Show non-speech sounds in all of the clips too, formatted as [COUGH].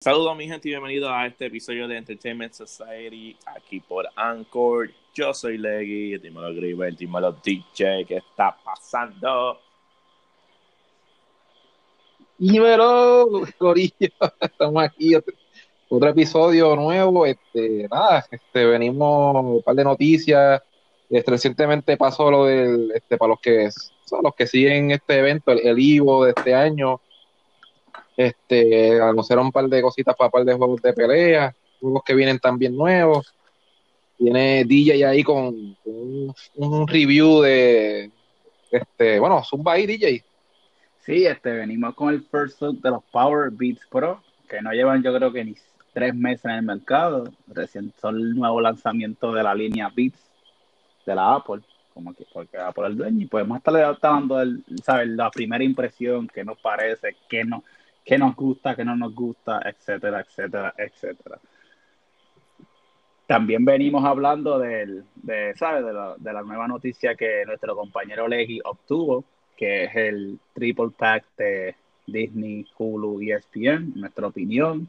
Saludos mi gente y bienvenidos a este episodio de Entertainment Society aquí por Anchor. Yo soy Leggy, dímelo Gribel, dímelo DJ, ¿qué está pasando? Dímelo, Corillo, [LAUGHS] estamos aquí, otro, episodio nuevo, este, nada, este, venimos un par de noticias, este, recientemente pasó lo del, este, para los que son los que siguen este evento, el, el Ivo de este año, este, anunciaron un par de cositas para un par de juegos de pelea, juegos que vienen también nuevos. Viene DJ ahí con, un, review de, este, bueno, Zumba ahí, DJ. Sí, este, venimos con el first look de los Power Beats Pro, que no llevan yo creo que ni tres meses en el mercado. Recién son el nuevo lanzamiento de la línea Beats de la Apple, como que porque Apple es el dueño, y podemos estar dando el, la primera impresión, qué nos parece, qué no, qué nos gusta, qué no nos gusta, etcétera, etcétera, etcétera. También venimos hablando del, de, ¿sabes? De, la, de nueva noticia que nuestro compañero Leggy obtuvo, que es el triple pack de Disney, Hulu y ESPN, nuestra opinión,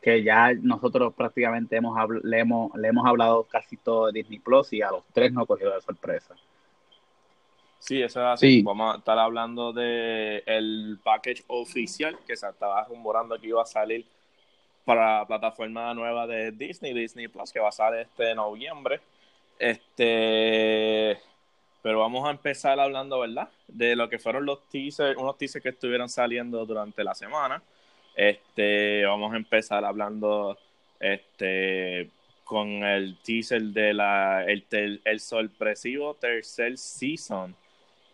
que ya nosotros prácticamente hemos, le, hemos, le hemos hablado casi todo de Disney Plus y a los tres nos cogió de sorpresa. Sí, eso es así. Vamos a estar hablando de el package oficial que se estaba rumorando que iba a salir para la plataforma nueva de Disney, Disney Plus, que va a salir este noviembre. Este, pero vamos a empezar hablando, ¿verdad? De lo que fueron los teasers, unos teasers que estuvieron saliendo durante la semana. Este, vamos a empezar hablando, este, con el teaser de la, el, el sorpresivo tercer season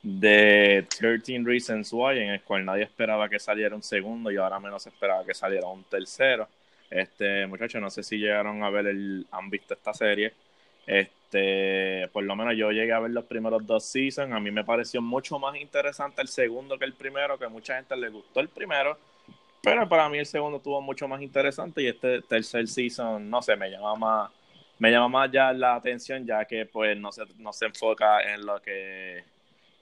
de 13 Reasons Why, en el cual nadie esperaba que saliera un segundo y ahora menos esperaba que saliera un tercero. Este, muchachos, no sé si llegaron a ver el, han visto esta serie. Este, por lo menos yo llegué a ver los primeros dos seasons. A mí me pareció mucho más interesante el segundo que el primero, que mucha gente le gustó el primero. Pero para mí el segundo tuvo mucho más interesante y este tercer season, no sé, me llama más, me llama más ya la atención, ya que pues no se, no se enfoca en lo que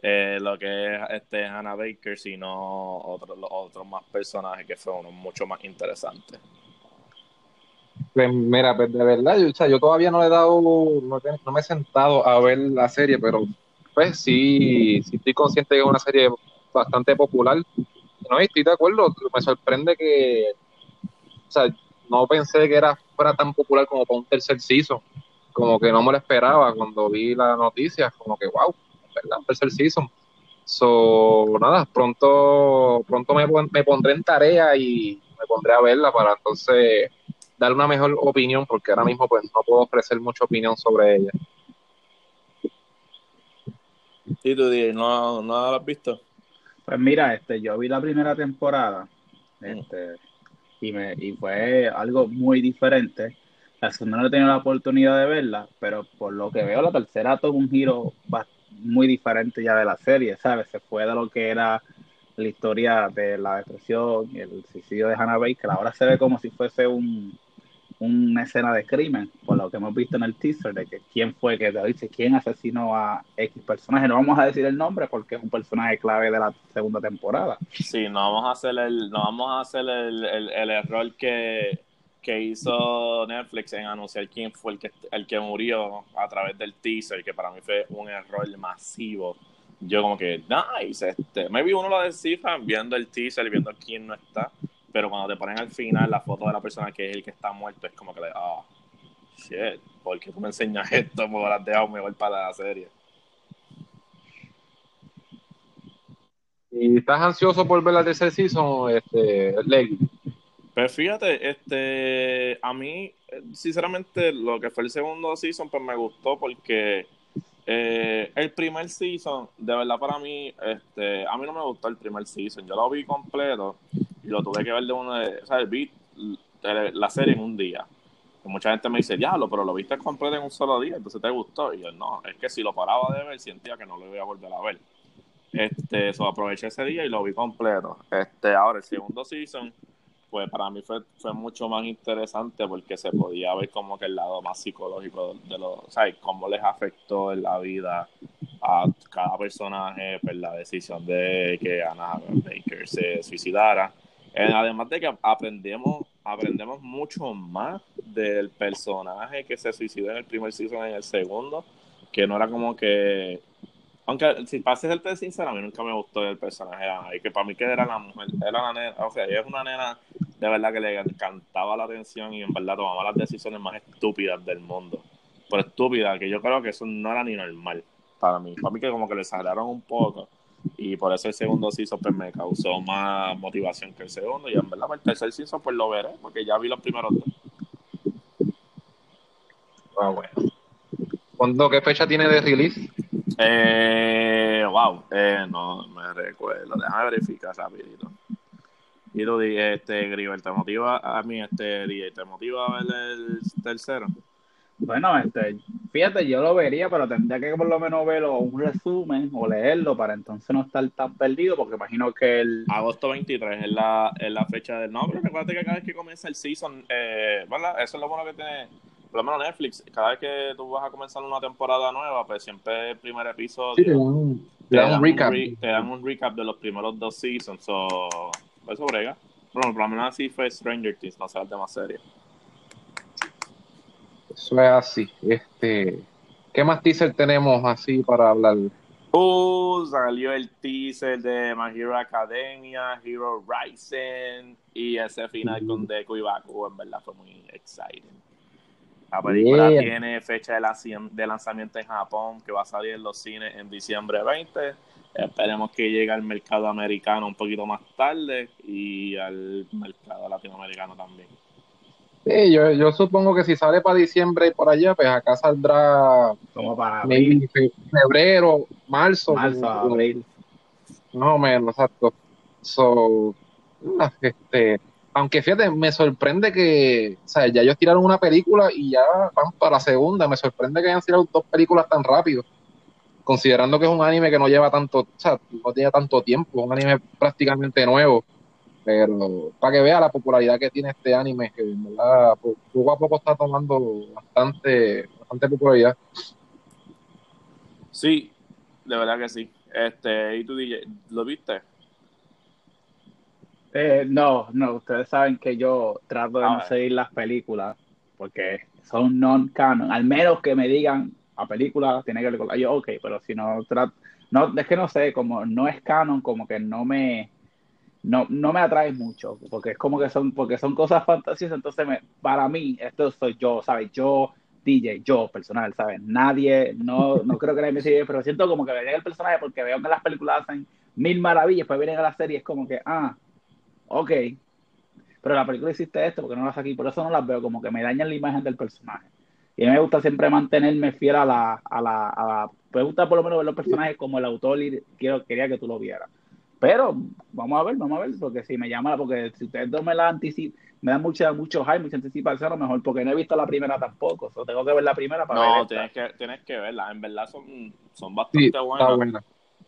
eh, lo que es este Hannah Baker, sino otros otros más personajes que fueron mucho más interesantes. Pues mira, pues de verdad, yo, o sea, yo todavía no le he dado, no, me he sentado a ver la serie, pero pues sí, sí estoy consciente que es una serie bastante popular. No, estoy de acuerdo, me sorprende que, o sea, no pensé que era fuera tan popular como para un tercer season, como que no me lo esperaba cuando vi la noticia, como que wow, ¿verdad? Tercer season. So, nada, pronto, pronto me, me pondré en tarea y me pondré a verla para entonces dar una mejor opinión, porque ahora mismo pues no puedo ofrecer mucha opinión sobre ella. ¿Y tú, ¿No, no la has visto? Pues mira, este, yo vi la primera temporada, mm. este, y me, y fue algo muy diferente. La segunda no he tenido la oportunidad de verla, pero por lo que veo, la tercera tuvo un giro bastante muy diferente ya de la serie, ¿sabes? Se fue de lo que era la historia de la depresión y el suicidio de Hannah Baker. Ahora se ve como si fuese un, una escena de crimen, por lo que hemos visto en el teaser, de que quién fue que dice quién asesinó a X personaje. No vamos a decir el nombre porque es un personaje clave de la segunda temporada. Sí, no vamos a hacer el, no vamos a hacer el, el error que que hizo Netflix en anunciar quién fue el que, el que murió a través del teaser, que para mí fue un error masivo. Yo como que, nice, este, maybe uno lo descifra viendo el teaser, viendo quién no está, pero cuando te ponen al final la foto de la persona que es el que está muerto, es como que, ah, shit, ¿por qué tú me enseñas esto? Me lo has dejado mejor para la serie. ¿Y estás ansioso por ver la tercera season, este, Leggy? Pues fíjate, este, a mí, sinceramente, lo que fue el segundo season, pues me gustó porque eh, el primer season, de verdad para mí, este, a mí no me gustó el primer season. Yo lo vi completo y lo tuve que ver de de, o sea, vi la serie en un día. mucha gente me dice, diablo, pero lo viste completo en un solo día, entonces te gustó. Y yo, no, es que si lo paraba de ver, sentía que no lo iba a volver a ver. Este, eso aproveché ese día y lo vi completo. Este, ahora el segundo season pues para mí fue, fue mucho más interesante porque se podía ver como que el lado más psicológico de los, o sea, cómo les afectó en la vida a cada personaje pues, la decisión de que Anna Baker se suicidara. Eh, además de que aprendemos aprendemos mucho más del personaje que se suicidó en el primer season en el segundo, que no era como que aunque si pases el ser sincero, a mí nunca me gustó el personaje y que para mí que era la mujer, era la nena, o sea, ella es una nena de verdad que le encantaba la atención y en verdad tomaba las decisiones más estúpidas del mundo. Por estúpida, que yo creo que eso no era ni normal para mí. Para mí que como que le exageraron un poco y por eso el segundo season pues me causó más motivación que el segundo y en verdad para el tercer season pues lo veré porque ya vi los primeros dos. Ah, bueno. ¿Cuándo, ¿Qué fecha tiene de release? Eh, wow, eh, no me recuerdo. Déjame verificar rapidito. Y tú, este, Griver, ¿te motiva a mí, este, DJ, ¿te motiva a ver el tercero? Bueno, este, fíjate, yo lo vería, pero tendría que por lo menos verlo un resumen o leerlo para entonces no estar tan perdido, porque imagino que el... Agosto 23 es la, es la fecha del... No, pero recuerda que cada vez que comienza el season, eh, ¿verdad? Eso es lo bueno que tiene por lo menos Netflix, cada vez que tú vas a comenzar una temporada nueva, pues siempre el primer episodio te, dan un, recap. te dan un recap de los primeros dos seasons. So, eso brega. Bueno, por lo menos así fue Stranger Things, no sea el tema serio. Eso es así. Este, ¿Qué más teaser tenemos así para hablar? Uh, salió el teaser de My Hero Academia, Hero Rising y ese final con Deku y Baku, en verdad fue muy exciting. La película tiene fecha de, lanzamiento en Japón que va a salir en los cines en diciembre 20. Esperemos que llegue al mercado americano un poquito más tarde y al mercado latinoamericano también. Sí, yo, yo supongo que si sale para diciembre y por allá, pues acá saldrá como para febrero, marzo. Marzo, abril. No menos, exacto. So, este, aunque fíjate, me sorprende que, o sea, ya ellos tiraron una película y ya van para la segunda. Me sorprende que hayan tirado dos películas tan rápido, considerando que es un anime que no lleva tanto, o sea, no tiene tanto tiempo, un anime prácticamente nuevo. Pero para que vea la popularidad que tiene este anime, que en verdad poco a poco está tomando bastante, bastante popularidad. Sí, de verdad que sí. Este, ¿y tú DJ, lo viste? Eh, no, no, ustedes saben que yo trato de no ah. seguir las películas porque son non-canon. Al menos que me digan a película tiene que ver con yo, ok, pero si no no, es que no sé, como no es canon, como que no me no, no me atrae mucho, porque es como que son, porque son cosas fantasiosas, entonces me, para mí, esto soy yo, ¿sabes? Yo, DJ, yo, personal, ¿sabes? Nadie, no, no creo que nadie me pero siento como que me el personaje porque veo que las películas hacen mil maravillas, pues vienen a la serie, es como que, ah, ok, pero la película hiciste esto porque no las aquí, por eso no las veo, como que me dañan la imagen del personaje. Y a mí me gusta siempre mantenerme fiel a la, a la, a la me gusta por lo menos ver los personajes como el autor quiero, quería que tú lo vieras. Pero vamos a ver, vamos a ver, porque si me llama, porque si ustedes dos me la anticipan, me dan mucha, mucho hype, mucha anticipación, a lo mejor, porque no he visto la primera tampoco. Tengo que ver la primera para no, ver. No, tienes que, tienes que verla. En verdad son, son bastante buenas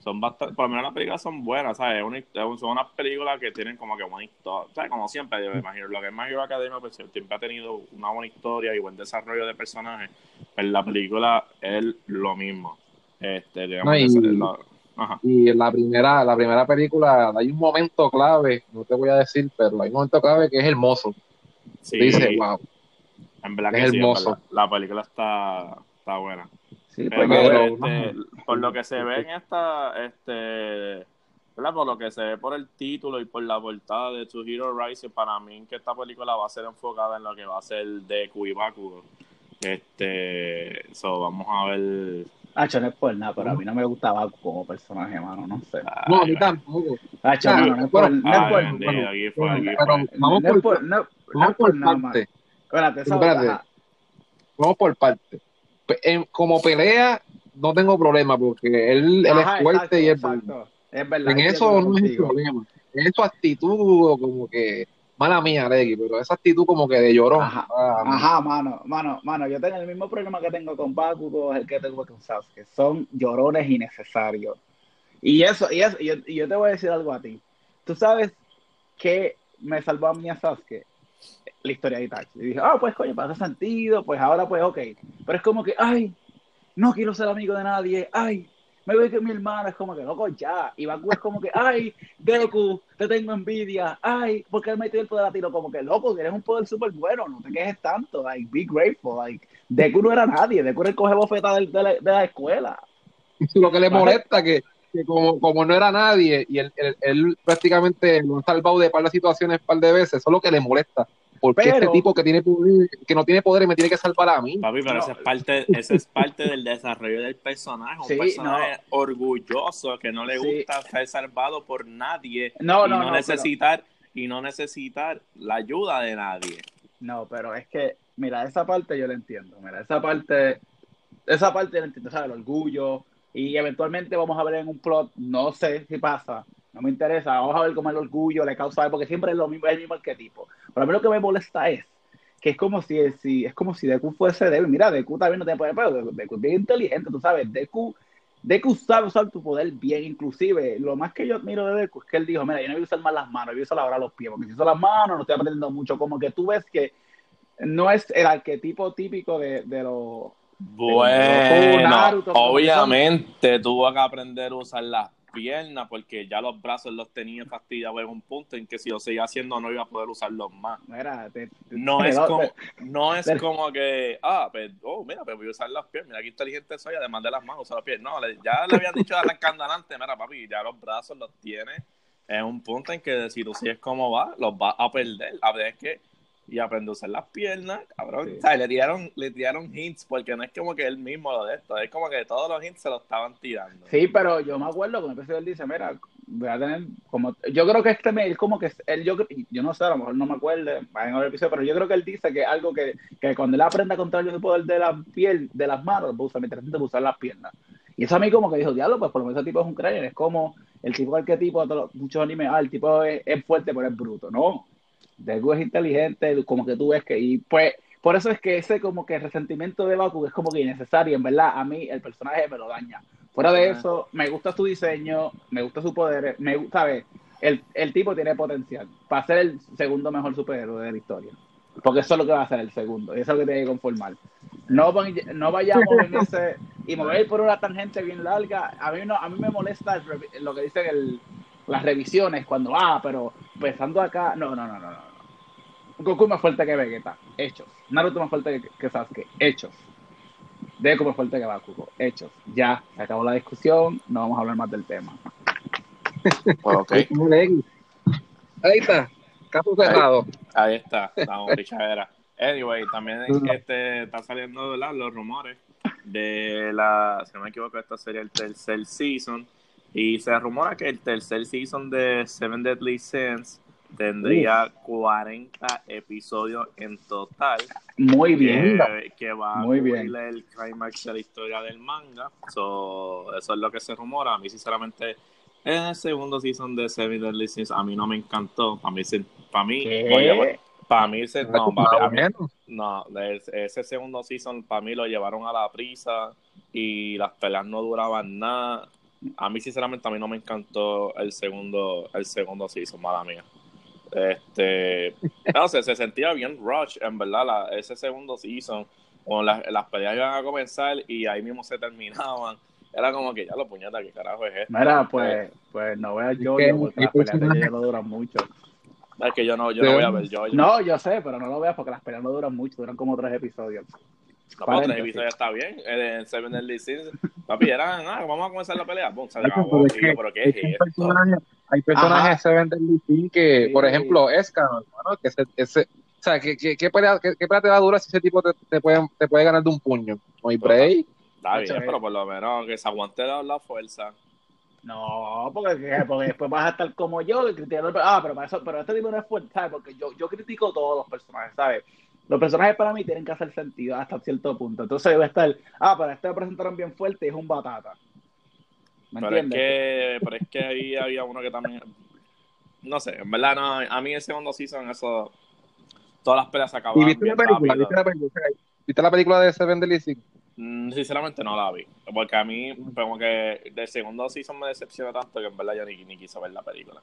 son bastante, por lo menos las películas son buenas, ¿sabes? son unas películas que tienen como que buena historia, ¿sabes? Como siempre, yo me imagino, lo que es Hero Academia, pues siempre ha tenido una buena historia y buen desarrollo de personajes, pero la película es lo mismo. Este, digamos, y, la primera, la primera película, hay un momento clave, no te voy a decir, pero hay un momento clave que es hermoso. Sí, Dice, wow. En verdad que es hermoso. la, película está, está buena. Este, por lo que se ve en esta, este, por lo que se ve por el título y por la portada de To Hero Rising, para mí que esta película va a ser enfocada en lo que va a ser de Kuibaku. Este, so, vamos a ver. Ah, no es por nada, pero a mí no me gustaba como personaje, mano, no sé. No, a mí tampoco. Ah, no, no es por, no es por, vamos por, no, vamos por parte. Espérate, espérate. Vamos por parte como pelea, no tengo problema porque él, él es fuerte y es Es verdad, en eso no es problema. En su actitud, como que, mala mía, Leggy, pero esa actitud como que de llorón. Ajá, ah, ajá mano, mano, mano, yo tengo el mismo problema que tengo con Bakugo, el que tengo con Sasuke. Son llorones innecesarios. Y eso, y eso, y yo, te voy a decir algo a ti. Tú sabes que me salvó a mí a Sasuke la historia de Itachi. Y dije, ah, pues coño, pasa sentido, pues ahora pues ok. Pero es como que, ay, no quiero ser amigo de nadie, ay, me voy que mi hermano es como que loco ya. Y Baku es como que, ay, Deku, te tengo envidia. Ay, porque él metió el poder a tiro. Como que loco, tienes un poder súper bueno, no te quejes tanto. Like, be grateful. Like, Deku no era nadie. Deku era el coge bofeta de, de, la, de la escuela. [LAUGHS] Lo que le molesta que, que como, como no era nadie y él, él, él prácticamente lo ha salvado de par de situaciones par de veces, eso es lo que le molesta. Porque Pero- este tipo que tiene poder- que no tiene poder me tiene que salvar a mí. Papi, pero No. eso es parte, eso es parte del desarrollo del personaje. Un Sí, personaje orgulloso que no le Sí. gusta ser salvado por nadie No, y no, no, no, necesitar y no necesitar la ayuda de nadie. No, pero es que, mira, esa parte yo la entiendo. Mira, esa parte, esa parte yo la entiendo, ¿sabes? El orgullo. Y eventualmente vamos a ver en un plot, no sé si pasa, no me interesa. Vamos a ver cómo el orgullo le causa, porque siempre es lo mismo, es el mismo arquetipo. Pero a mí lo que me molesta es que es como si, si es como si Deku fuese débil. Mira, Deku también no tiene poder, pero Deku, es bien inteligente, tú sabes. Deku, Deku sabe usar tu poder bien, inclusive. Lo más que yo admiro de Deku es que él dijo, mira, yo no voy a usar más las manos, yo voy a usar ahora los pies, porque si uso las manos no estoy aprendiendo mucho. Como que tú ves que no es el arquetipo típico de, de los... Bueno, Naruto, obviamente tuvo que aprender a usar las piernas porque ya los brazos los tenía fastidiados en un punto en que si lo seguía haciendo no iba a poder usarlos más. Mira, te- te- No te- es como, no es pero- como que, ah, pues, oh, mira, pues voy a usar las piernas, mira qué inteligente soy, además de las manos, usar las piernas. No, le- ya le habían dicho arrancando adelante, mira, papi, ya los brazos los tienes en un punto en que si tú sigues como va, los vas a perder. A ver, es que, y aprende a usar las piernas, cabrón. Sí. O sea, le tiraron, le tiraron hints, porque no es como que él mismo lo de esto, es como que todos los hints se los estaban tirando. Sí, pero yo me acuerdo que el episodio él dice, mira, voy a tener como... Yo creo que este mail como que... Él, yo, yo no sé, a lo mejor no me acuerdo, vayan a ver el episodio, pero yo creo que él dice que algo que, que cuando él aprenda a controlar el poder de la piel, de las manos, va a usar, mientras a usar las piernas. Y eso a mí como que dijo, diablo, pues por lo menos ese tipo es un cráneo, es como el tipo arquetipo de muchos animes, ah, el tipo es, es fuerte pero es bruto, no. Deku es inteligente, como que tú ves que, y pues, por eso es que ese como que resentimiento de Baku es como que innecesario, en verdad, a mí el personaje me lo daña. Fuera de eso, me gusta su diseño, me gusta su poder, me gusta, ¿sabes? El, el tipo tiene potencial para ser el segundo mejor superhéroe de la historia. Porque eso es lo que va a ser el segundo, y eso es lo que tiene que conformar. No, no vayamos en ese, y me voy a ir por una tangente bien larga. A mí, no, a mí me molesta el lo que dicen el, las revisiones cuando, ah, pero pensando acá, no, no, no, no, no. Goku es más fuerte que Vegeta, hechos. Naruto más fuerte que, que Sasuke, hechos. Deku más fuerte que Bakugo, hechos. Ya, se acabó la discusión, no vamos a hablar más del tema. Pues, ok. Ahí está, caso cerrado. Ahí está, estamos pichadera. Anyway, también este, está saliendo ¿verdad? los rumores de la, si no me equivoco, esta sería el tercer season. Y se rumora que el tercer season de Seven Deadly Sins tendría 40 episodios en total. Muy bien. Que, que va Muy a bien. el climax de la historia del manga. So, eso es lo que se rumora. A mí, sinceramente, en el segundo season de Seven Deadly Sins, a mí no me encantó. Para mí, se- para mí, oye, para mí, se, no, papi, a mí- no, ese segundo season para mí lo llevaron a la prisa y las peleas no duraban nada. A mí sinceramente a mí no me encantó el segundo el segundo season, mala mía. Este, no sé, se sentía bien rush, en verdad, la- ese segundo season, cuando las, las peleas iban a comenzar y ahí mismo se terminaban. Era como que ya lo puñeta, ¿qué carajo es esto? Mira, pues, pues no veas yo, que porque las peleas de ella no duran mucho. Es que yo no, yo no voy a ver yo. No, yo sé, pero no lo veas porque las peleas no duran mucho, duran como tres episodios. No, pero tres Paréntesis. episodios está bien. En Seven Deadly Sins, papi, eran, ah, vamos a comenzar la pelea. Boom, se acabó. pero es Y que- pero ¿qué es que esto? personajes, hay personajes Ajá. Seven Deadly Sins que, Sí. por ejemplo, Escano, hermano, que ese, ese, o sea, ¿qué, qué, qué pelea, qué, qué pelea te va a durar si ese tipo te, te, puede, te puede ganar de un puño? No hay break. Está bien, eh. pero por lo menos que se aguante la, la fuerza. No, porque, porque después vas a estar como yo, criticando. Ah, pero para eso, pero este tipo no es fuerte, ¿sabes? Porque yo, yo critico todos los personajes, ¿sabes? Los personajes para mí tienen que hacer sentido hasta cierto punto. Entonces debe estar, ah, pero este lo presentaron bien fuerte y es un batata. ¿Me Pero es, entiendes? que, pero es que ahí había uno que también. No sé, en verdad, no, a mí el segundo season, eso. Todas las peleas se ¿Y acababan. viste la bien película? rápido. ¿Viste la película? ¿Viste la película de Seven Deadly Sins? Mm, Sinceramente no la vi. Porque a mí, como que del segundo season me decepcionó tanto que en verdad yo ni, ni quise ver la película.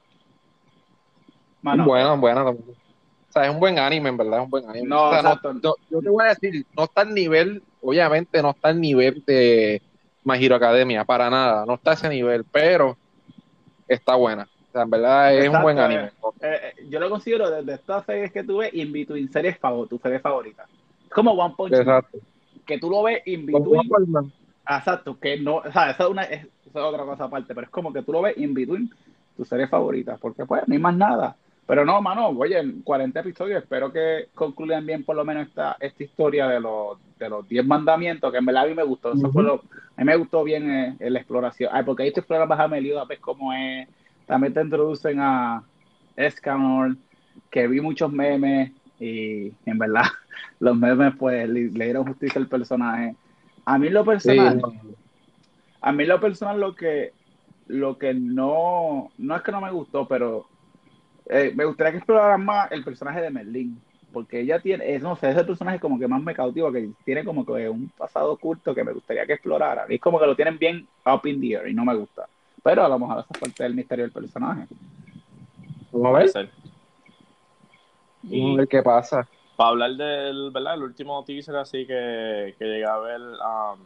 Mano, Buena, buena. Sea, es un buen anime, en verdad, es un buen anime. No, O sea, exacto. yo, yo te voy a decir, no está al nivel, obviamente no está al nivel de, My Hero Academia, para nada, no está a ese nivel, pero está buena. O sea, en verdad es un buen anime. Eh, eh, yo lo considero desde estas series que tuve in between series favor, tu serie favorita. Es como One Punch que tú lo ves in between. Exacto, que no, o sea, esa es, una, es, otra cosa aparte, pero es como que tú lo ves in between tu serie favorita, porque pues no hay más nada. Pero no, mano, oye, 40 episodios, espero que concluyan bien por lo menos esta, esta historia de los, de los 10 mandamientos, que en verdad a mí me gustó, eso fue lo, a mí me gustó bien eh, la exploración. Ay, porque ahí te exploras más a Meliodas, ves cómo es, también te introducen a Escanor, que vi muchos memes y en verdad [LAUGHS] los memes pues le, dieron justicia al personaje. A mí lo personal, a mí lo personal lo que lo que no, no es que no me gustó, pero eh, me gustaría que exploraran más el personaje de Merlin, porque ella tiene, no sé, es el personaje como que más me cautiva, que tiene como que un pasado oculto que me gustaría que explorara. Y es como que lo tienen bien up in the air y no me gusta. Pero a lo mejor esa parte del misterio del personaje. Vamos a ver. Y, ver qué pasa. Para hablar del, ¿verdad? El último teaser así que, que llegué a ver um,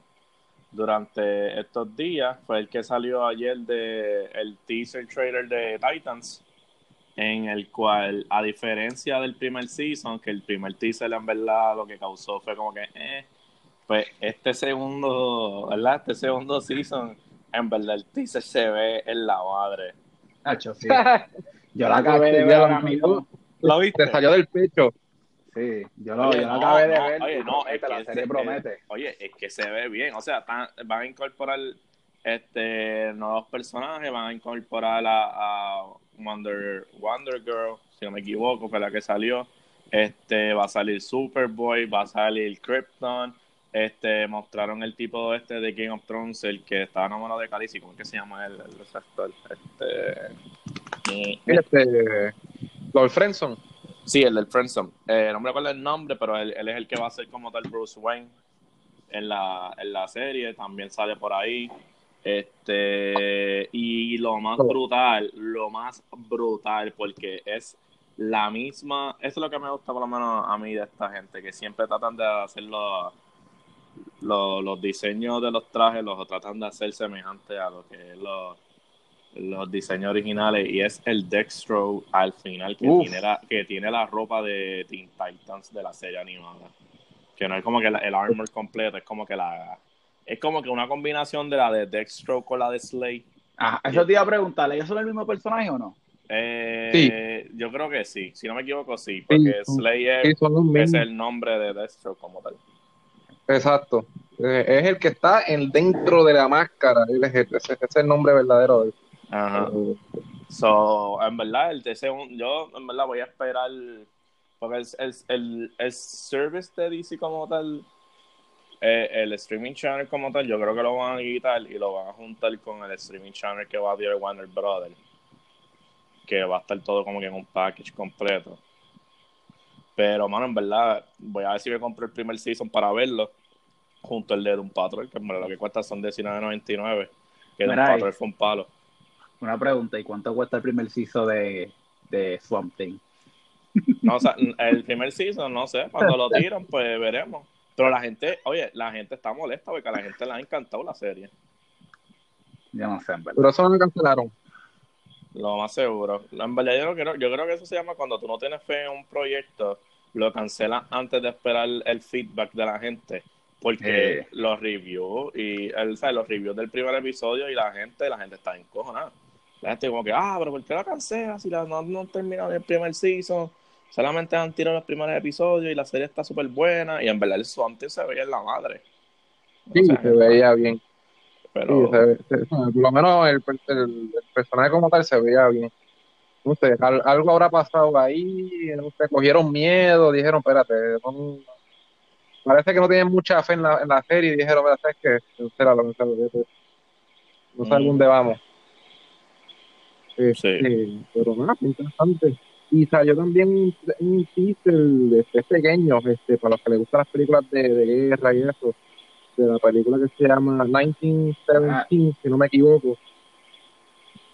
durante estos días fue el que salió ayer de el teaser trailer de Titans en el cual, a diferencia del primer season, que el primer teaser en verdad lo que causó fue como que, eh, pues este segundo, ¿verdad? Este segundo season, en verdad el teaser se ve en la madre. Hacho, sí. [LAUGHS] Yo la acabé de ver ahora mismo. ¿Lo viste? Te salió del pecho. Sí, yo lo, yo acabé de ver. Oye, no, es que la serie promete. oye, es que se ve bien. O sea, van a incorporar este nuevos personajes, van a incorporar a Wonder, Wonder Girl, si no me equivoco, fue la que salió. Este, va a salir Superboy, va a salir Krypton. Este, mostraron el tipo este de Game of Thrones, el que estaba enamorado de Khaleesi, ¿cómo es que se llama el, el actor? Este, este, Lord Friendson. Sí, el del Friendson. Eh, no me acuerdo el nombre, pero él, él, es el que va a ser como tal Bruce Wayne en la, en la serie. También sale por ahí. Este, y lo más brutal, lo más brutal, porque es la misma, eso es lo que me gusta por lo menos a mí de esta gente, que siempre tratan de hacer los, los, diseños de los trajes, los tratan de hacer semejantes a lo que es los, los diseños originales, y es el Dextro al final, que tiene, la, que tiene la ropa de Teen Titans de la serie animada. Que no es como que el armor completo, es como que la, es como que una combinación de la de Dextro con la de Slay. Ah, eso te iba a preguntarle, ¿ellos son el mismo personaje o no? Eh, sí. Yo creo que sí, si no me equivoco, sí, porque Slay es, el nombre de Dextro como tal. Exacto. Eh, es el que está en, dentro de la máscara, ese, es el nombre verdadero de Ajá. Eh, so, en verdad, el yo en verdad voy a esperar, porque el, el, el service de DC como tal eh, el streaming channel como tal, yo creo que lo van a quitar y lo van a juntar con el streaming channel que va a dar Warner Brothers. Que va a estar todo como que en un package completo. Pero, mano, en verdad, voy a ver si me compro el primer season para verlo. Junto al de Doom Patrol, que lo que cuesta son $19.99. Que Doom Patrol fue un palo. Una pregunta, ¿y cuánto cuesta el primer season de, de Swamp Thing? No, o sea, el primer season, no sé, cuando lo [LAUGHS] tiran, pues veremos. Pero la gente, oye, la gente está molesta porque a la gente le ha encantado la serie. Ya no sé, en verdad. Pero eso no me cancelaron. Lo más seguro. En verdad, yo creo, yo creo que eso se llama cuando tú no tienes fe en un proyecto, lo cancelas antes de esperar el feedback de la gente. Porque eh. los reviews y el, los reviews del primer episodio y la gente, la gente está encojonada. La gente como que, ah, pero ¿por qué la cancelas si la, no, no terminaron el primer season? Solamente han tirado los primeros episodios y la serie está súper buena. Y en verdad el Swamp se veía en la madre. Sí, se veía bien. Pero... por lo menos el, personaje como tal se veía bien. No sé, algo habrá pasado ahí, no cogieron miedo, dijeron, espérate, parece que no tienen mucha fe en la, en la serie y dijeron, ¿sabes qué? No sé, no sé dónde vamos. sí. Este, pero nada, interesante. Y salió también un, teaser de este pequeño, este, para los que les gustan las películas de, guerra y eso, de la película que se llama 1917, ah. si no me equivoco.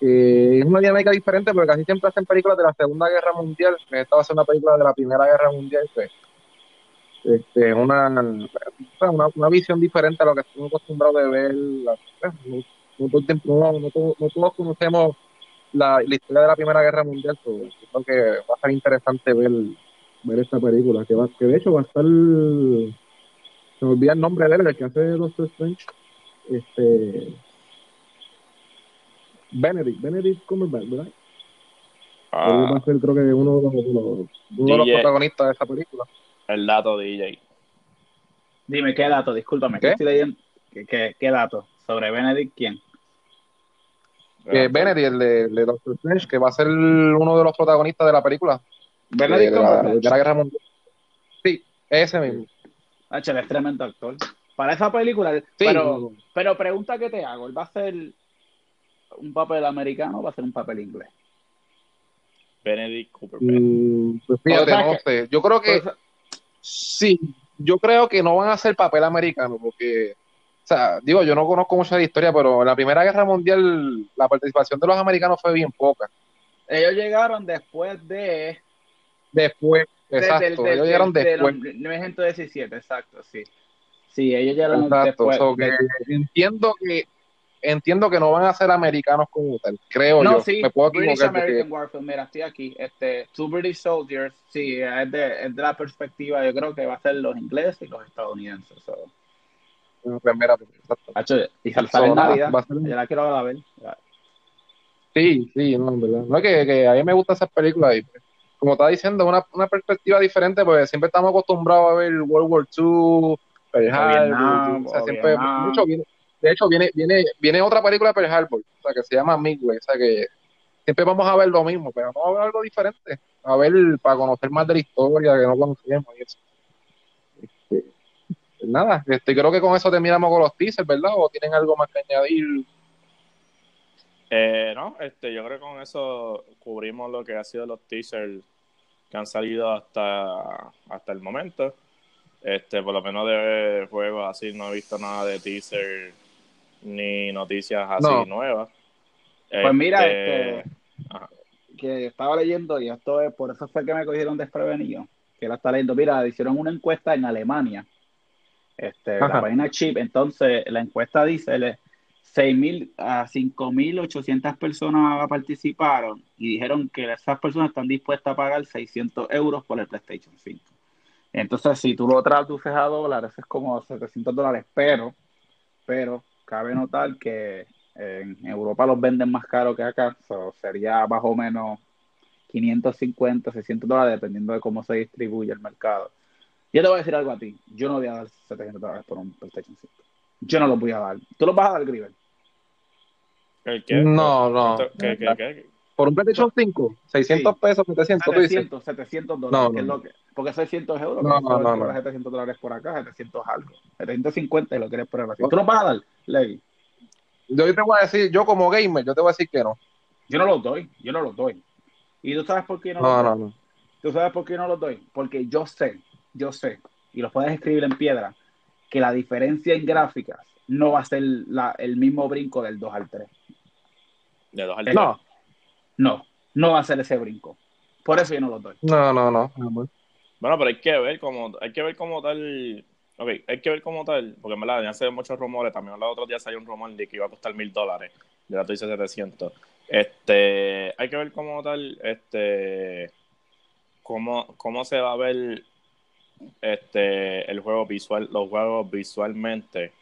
es una dinámica diferente porque casi siempre hacen películas de la Segunda Guerra Mundial. Esta va a ser una película de la Primera Guerra Mundial. Pues, Este, una, una, una visión diferente a lo que estamos acostumbrados de ver. No, no, no, todos conocemos la, la, historia de la Primera Guerra Mundial, pero creo que va a ser interesante ver, ver esta película, que, va, que de hecho va a estar, se me olvida el nombre de él, el que hace Doctor Strange, este, Benedict, Benedict Cumberbatch, ¿verdad? Ah, va a ser creo que uno, uno, uno, uno de los protagonistas de esta película. El dato DJ. Dime, ¿qué dato? Discúlpame, ¿Qué? estoy leyendo? ¿Qué, qué, dato? ¿Sobre Benedict quién? Eh, Benedict, el de, de, Doctor Strange, que va a ser uno de los protagonistas de la película. Benedict de, de, la, de la Guerra Mundial. Sí, ese mismo. Ah, es tremendo actor. Para esa película, sí. pero, pero pregunta que te hago, ¿él va a ser un papel americano o va a ser un papel inglés? Benedict Cumberbatch. Mm, pues fíjate, no sé. Yo creo que pues, Sí, yo creo que no van a ser papel americano, porque, o sea, digo, yo no conozco mucha de historia, pero en la Primera Guerra Mundial la participación de los americanos fue bien poca. Ellos llegaron después de... Después, exacto, ellos llegaron después. De 1917, exacto, sí. Sí, ellos llegaron después. Entiendo que entiendo que no van a ser americanos como tal, creo no, yo. Sí, Me puedo British American Warfare, mira, estoy aquí. Este, Two British Soldiers, sí, es de, es de, la perspectiva, yo creo que va a ser los ingleses y los estadounidenses. So. Mira, pues, exacto. y sale en Navidad, ya la quiero ver. Sí, sí, no, en verdad. No, que, que, a mí me gusta esas películas y pues, como está diciendo, una, una perspectiva diferente, porque siempre estamos acostumbrados a ver World War II, Pearl Harbor, o sea, siempre mucho viene, de hecho, viene, viene, viene otra película de Pearl Harbor, o sea, que se llama Midway, o sea, que siempre vamos a ver lo mismo, pero no a ver algo diferente, a ver para conocer más de la historia que no conocemos y eso. Nada, este, creo que con eso terminamos con los teasers, ¿verdad? ¿O tienen algo más que añadir? Eh, no, este, yo creo que con eso cubrimos lo que ha sido los teasers que han salido hasta, hasta el momento. Este, por lo menos de juegos así no he visto nada de teaser ni noticias así nuevas. Pues mira, este, este que estaba leyendo y esto es, por eso fue que me cogieron desprevenido, que la está leyendo. Mira, hicieron una encuesta en Alemania, este, la página Chip, entonces la encuesta dice, 6.000 a 5.800 personas participaron y dijeron que esas personas están dispuestas a pagar 600 euros por el PlayStation 5. Entonces, si tú lo traduces a dólares, es como 700 dólares, pero, pero cabe notar que en Europa los venden más caro que acá, sería más o menos 550, 600 dólares, dependiendo de cómo se distribuye el mercado. Yo te voy a decir algo a ti, yo no voy a dar 700 dólares por un PlayStation 5. Yo no lo voy a dar. ¿Tú lo vas a dar, Grivel? qué? No, no. ¿Qué, qué, qué? ¿Por un PlayStation 5? ¿600 pesos? ¿700? 700, 700 dólares. No, es lo que, porque 600 euros. No, no, no, no. 700 dólares por acá, 700 algo. 750 y lo quieres poner así. ¿Tú lo vas a dar, Levi? Yo te voy a decir, yo como gamer, yo te voy a decir que no. Yo no los doy, yo no los doy. ¿Y tú sabes por qué no, no los doy? No, no, ¿Tú sabes por qué no los doy? Porque yo sé, yo sé, y lo puedes escribir en piedra, que la diferencia en gráficas no va a ser la, el mismo brinco del 2 al 3. ¿De 2 al 3? No, no, no va a ser ese brinco. Por eso yo no los doy. No, no, no. Bueno, pero hay que ver cómo, hay que ver cómo tal. Ok, hay que ver cómo tal, porque en verdad ya se ven muchos rumores. También los otros días salió un rumor de que iba a costar mil dólares. Ya tú dices 700. Este, hay que ver cómo tal, este, cómo, cómo se va a ver este el juego visual, los juegos visualmente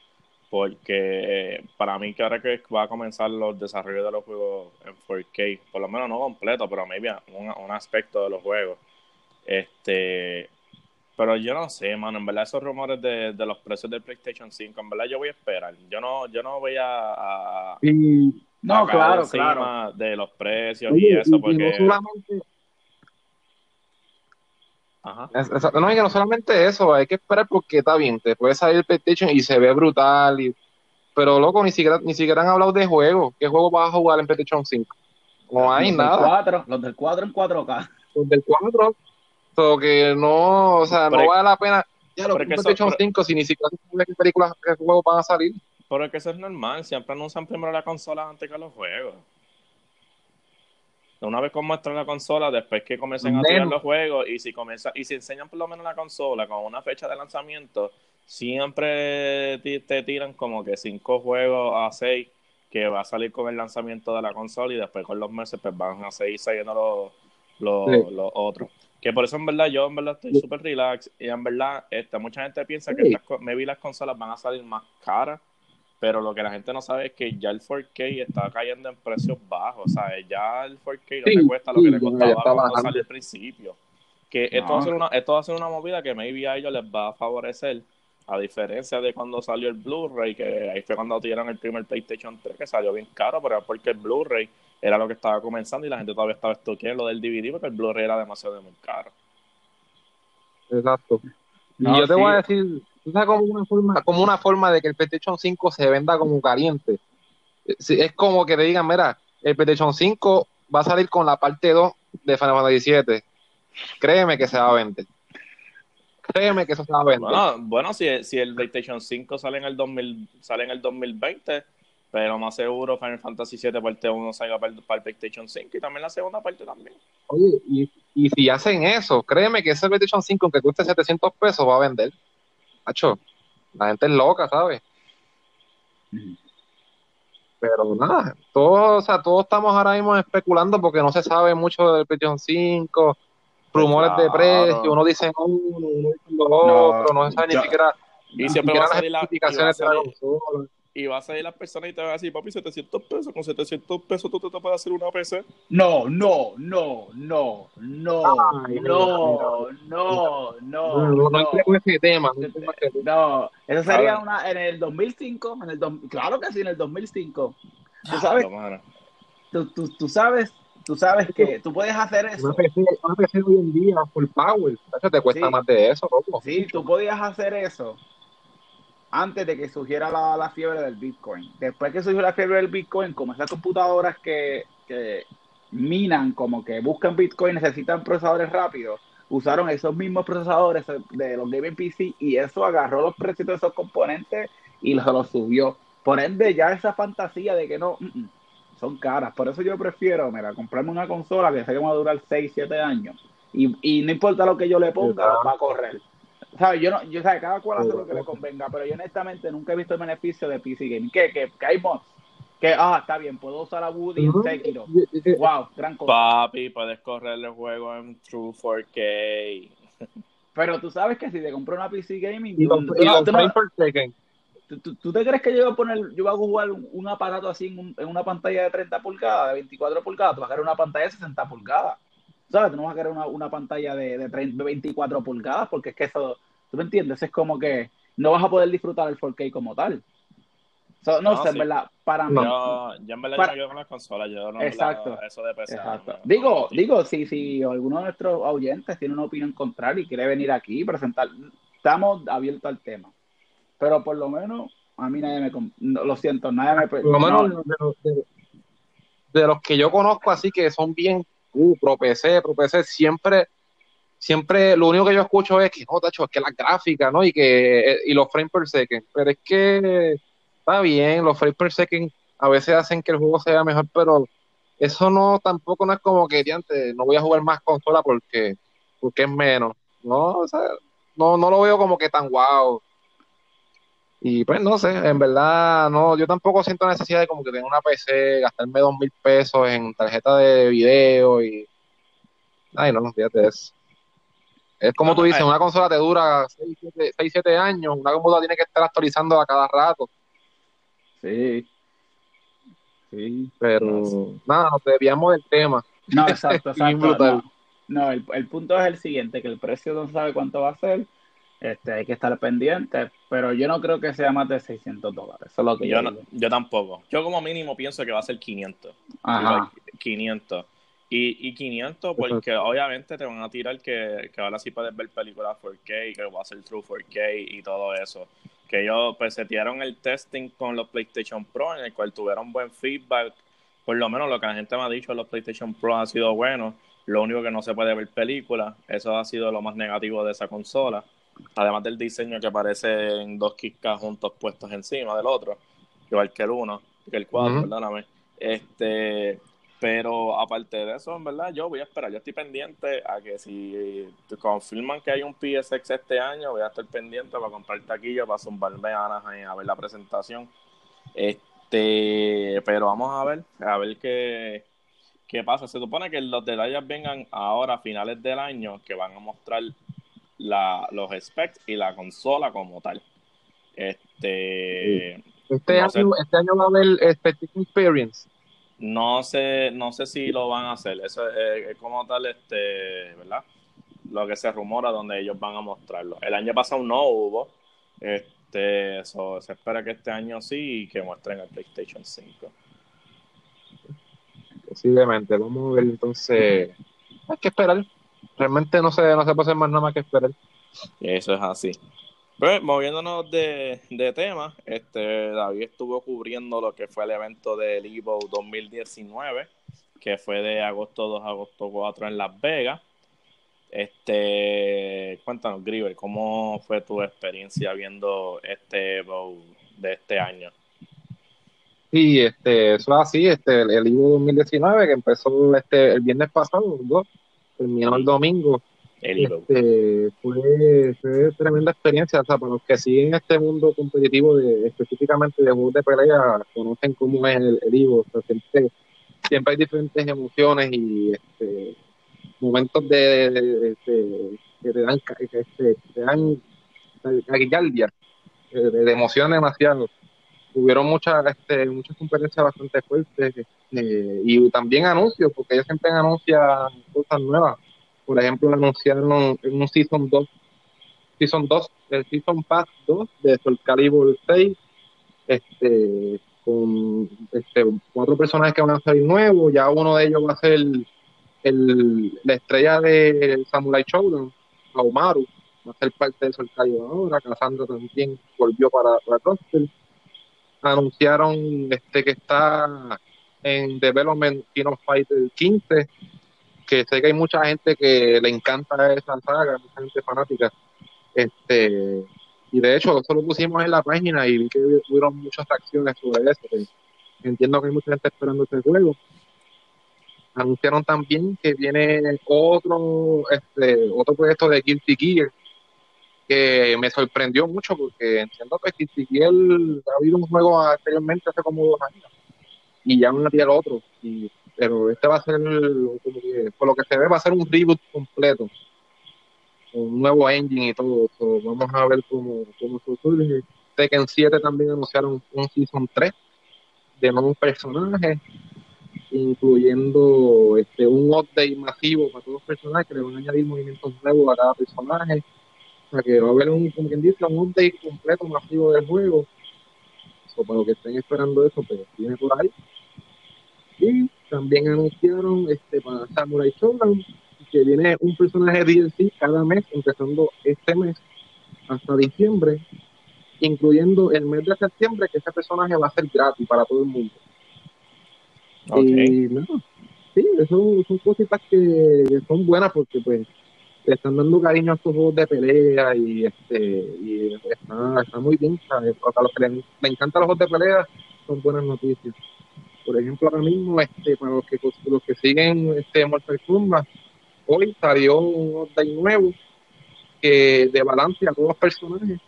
porque eh, para mí que ahora que va a comenzar los desarrollos de los juegos en 4K, por lo menos no completo, pero maybe un, un aspecto de los juegos, este, pero yo no sé, mano, en verdad esos rumores de, de, los precios del PlayStation 5, en verdad yo voy a esperar, yo no, yo no voy a, a, no, claro, claro. de los precios y eso, porque... Ajá. no, es que no solamente eso, hay que esperar porque está bien, te puede salir el PlayStation y se ve brutal, y, pero loco, ni siquiera, ni siquiera han hablado de juego. ¿Qué juego vas a jugar en PlayStation 5? No hay nada. los del 4 en 4K. Los del 4, so que no, o sea, no vale la pena. Ya, los PlayStation 5, si ni siquiera se qué películas, qué juegos van a salir. Pero es que eso es normal, siempre anuncian primero la consola antes que los juegos. Una vez que muestran la consola, después que comiencen a tirar los juegos y si comienza y si enseñan por lo menos la consola con una fecha de lanzamiento, siempre te tiran como que cinco juegos a seis que va a salir con el lanzamiento de la consola y después con los meses pues van a seguir saliendo los, los, otros. Que por eso en verdad yo en verdad estoy súper relax y en verdad este, mucha gente piensa que estas, maybe las consolas van a salir más caras pero lo que la gente no sabe es que ya el 4K está cayendo en precios bajos, o sea, ya el 4K no te cuesta lo que le costaba cuando salió al principio. Que esto, va a ser una, esto va a ser una movida que maybe a ellos les va a favorecer, a diferencia de cuando salió el Blu-ray, que ahí fue cuando tiraron el primer PlayStation 3, que salió bien caro, pero porque el Blu-ray era lo que estaba comenzando y la gente todavía estaba estoqueando lo del DVD porque el Blu-ray era demasiado muy caro. Exacto. Y yo te voy a decir, como una forma, como una forma de que el PlayStation 5 se venda como caliente. Es como que te digan, mira, el PlayStation 5 va a salir con la parte 2 de Final Fantasy VII. Créeme que se va a vender. Créeme que eso se va a vender. Bueno, bueno si, si el PlayStation 5 sale en el 2000, sale en el 2020, pero más seguro Final Fantasy VII parte 1 salga para el, PlayStation 5 y también la segunda parte también. Oye, y, y si hacen eso, créeme que ese PlayStation 5, aunque cueste 700 pesos, va a vender macho, la gente es loca, ¿sabes? Pero nada, todos, o sea, todos estamos ahora mismo especulando porque no se sabe mucho del PlayStation 5, rumores de precio, uno dice uno, uno dice lo otro, no, se sabe ni siquiera, y siempre va a salir las explicaciones de la consola y vas a ir a las personas y te van a decir, papi, 700 pesos, con 700 pesos tú te, puedes hacer una PC. No, no, no, no, no, Ay, no, no, no, no. No creo ese tema. No, eso sería una, en el 2005, en el, do, claro que sí, en el 2005. Tú sabes, tú, tú, tú sabes tú sabes que tú puedes hacer eso. Una PC, una PC hoy en día, full power, te cuesta sí. más de eso, loco. Sí, tú podías hacer eso antes de que surgiera la, fiebre del Bitcoin. Después que surgió la fiebre del Bitcoin, como esas computadoras que, minan, como que buscan Bitcoin, necesitan procesadores rápidos, usaron esos mismos procesadores de los gaming PC y eso agarró los precios de esos componentes y los, los subió. Por ende, ya esa fantasía de que no, mm, mm, son caras. Por eso yo prefiero, mira, comprarme una consola que sé que va a durar 6, 7 años y, y no importa lo que yo le ponga, va a correr. Yo no, yo, ¿sabes? Cada cual hace lo que le convenga, pero yo honestamente nunca he visto el beneficio de PC Gaming. ¿Qué? ¿Que, que hay mods? Que, ah, está bien, puedo usar a Woody en Sekiro. Wow, gran cosa. Papi, puedes correr el juego en True 4K. Pero tú sabes que si te compré una PC Gaming... Y tú, tú, ¿Tú, te crees que yo voy a poner, yo voy a jugar un, aparato así en, en, una pantalla de 30 pulgadas, de 24 pulgadas? Tú vas a una pantalla de 60 pulgadas. ¿Sabes? Tú no vas a querer una, una pantalla de, de, 24 pulgadas porque es que eso, ¿tú me entiendes? Es como que no vas a poder disfrutar el 4K como tal. no, sé, en verdad, para mí. Yo, yo en verdad para, yo con las consolas, yo no exacto, eso de PC. Exacto. digo, digo, si, si alguno de nuestros oyentes tiene una opinión contraria y quiere venir aquí y presentar, estamos abiertos al tema. Pero por lo menos, a mí nadie me. lo siento, nadie me. Por lo menos de los que yo conozco, así que son bien uh, pro PC, pro PC, siempre, siempre lo único que yo escucho es que, no, tacho, es que la gráfica, ¿no? Y que, eh, y los frames per second, pero es que está bien, los frames per second a veces hacen que el juego sea mejor, pero eso no, tampoco no es como que, antes no voy a jugar más consola porque, porque es menos, ¿no? O sea, no, no lo veo como que tan guau. Y pues no sé, en verdad, no, yo tampoco siento necesidad de como que tenga una PC, gastarme dos mil pesos en tarjeta de video y. Ay, no, no, fíjate eso. Es como tú dices, una consola te dura 6, 7, años, una computadora tiene que estar actualizando a cada rato. Sí. Sí. Pero nada, nos desviamos del tema. No, exacto, [LAUGHS] exacto. no, el, el punto es el siguiente, que el precio no sabe cuánto va a ser este, hay que estar pendiente, pero yo no creo que sea más de 600 dólares. Eso es lo que yo, yo, tampoco. Yo como mínimo pienso que va a ser 500. Ajá. 500. Y, y 500 porque obviamente te van a tirar que, que ahora sí puedes ver películas 4K, que va a ser True 4K y todo eso. Que ellos pues se tiraron el testing con los PlayStation Pro en el cual tuvieron buen feedback. Por lo menos lo que la gente me ha dicho, los PlayStation Pro han sido buenos. Lo único que no se puede ver películas. Eso ha sido lo más negativo de esa consola además del diseño que aparece en dos Kickas juntos puestos encima del otro, igual que el uno, que el cuatro, perdóname. Este, Pero aparte de eso, en verdad, yo voy a esperar. Yo estoy pendiente a que si confirman que hay un PSX este año, voy a estar pendiente para comprar taquillo, para zumbarme a Anaheim a ver la presentación. Este, pero vamos a ver, a ver qué, qué pasa. Se supone que los detalles vengan ahora a finales del año, que van a mostrar la, los specs y la consola como tal. Este, este, año, este año va a haber Specific Experience. No sé, no sé si lo van a hacer. Eso es, como tal, este, ¿verdad? Lo que se rumora donde ellos van a mostrarlo. El año pasado no hubo. Este, eso, se espera que este año sí y que muestren el PlayStation 5. Posiblemente. Vamos a ver entonces. Hay que esperar. Realmente no se, no se puede hacer más nada más que esperar. Eso es así. Pues, moviéndonos de, de tema, este, David estuvo cubriendo lo que fue el evento del Evo 2019, que fue de agosto 2 a agosto 4 en Las Vegas. Este, cuéntanos, Griver, ¿cómo fue tu experiencia viendo este Evo de este año? Sí, este, eso es así, este, el Evo 2019 que empezó este, el viernes pasado, terminó el domingo este, fue, fue, tremenda experiencia, o sea, para los que siguen este mundo competitivo de específicamente de juegos de pelea, conocen cómo es el, el Ivo, siempre, siempre, hay diferentes emociones y este, momentos de, que te dan, este, te dan de, de, emociones demasiado. Hubieron muchas, este, muchas conferencias bastante fuertes eh, y también anuncios, porque ellos siempre anuncian cosas nuevas por ejemplo, anunciaron en un Season 2, Season 2, el Season Pass 2 de Soul Calibur 6, este, con este, cuatro personajes que van a salir nuevos, ya uno de ellos va a ser el, la estrella de Samurai Showdown, Aumaru, va a ser parte de Soul Calibur ahora, Cassandra también volvió para, para roster. Anunciaron este que está en development King Fighter 15, que sé que hay mucha gente que le encanta esa saga, mucha gente fanática. Este, y de hecho, eso lo pusimos en la página y vi que tuvieron muchas reacciones sobre eso. entiendo que hay mucha gente esperando este juego. Anunciaron también que viene otro, este, otro proyecto de Guilty Gear que me sorprendió mucho porque entiendo que Guilty Gear ha habido un juego anteriormente hace como dos años y ya no había el otro. Y pero este va a ser, por lo que se ve, va a ser un reboot completo, un nuevo engine y todo. vamos a ver cómo, cómo surge. Tekken 7 también anunciaron un Season 3 de nuevos personajes, incluyendo este un update masivo para todos los personajes que le van a añadir movimientos nuevos a cada personaje. O sea que va a haber un, como quien dice, un update completo masivo del juego. O para los que estén esperando eso, pues viene por ahí. Y también anunciaron este para Samurai Showdown que viene un personaje DLC cada mes, empezando este mes hasta diciembre, incluyendo el mes de septiembre, que ese personaje va a ser gratis para todo el mundo. Y no, sí, eso son cositas que, son buenas porque pues le están dando cariño a estos juegos de pelea y este y está, muy bien. A los que les, encantan los juegos de pelea son buenas noticias. Por ejemplo, ahora mismo, este, para los que, los que siguen este Mortal Kombat, hoy salió un update nuevo que de balance a todos los personajes.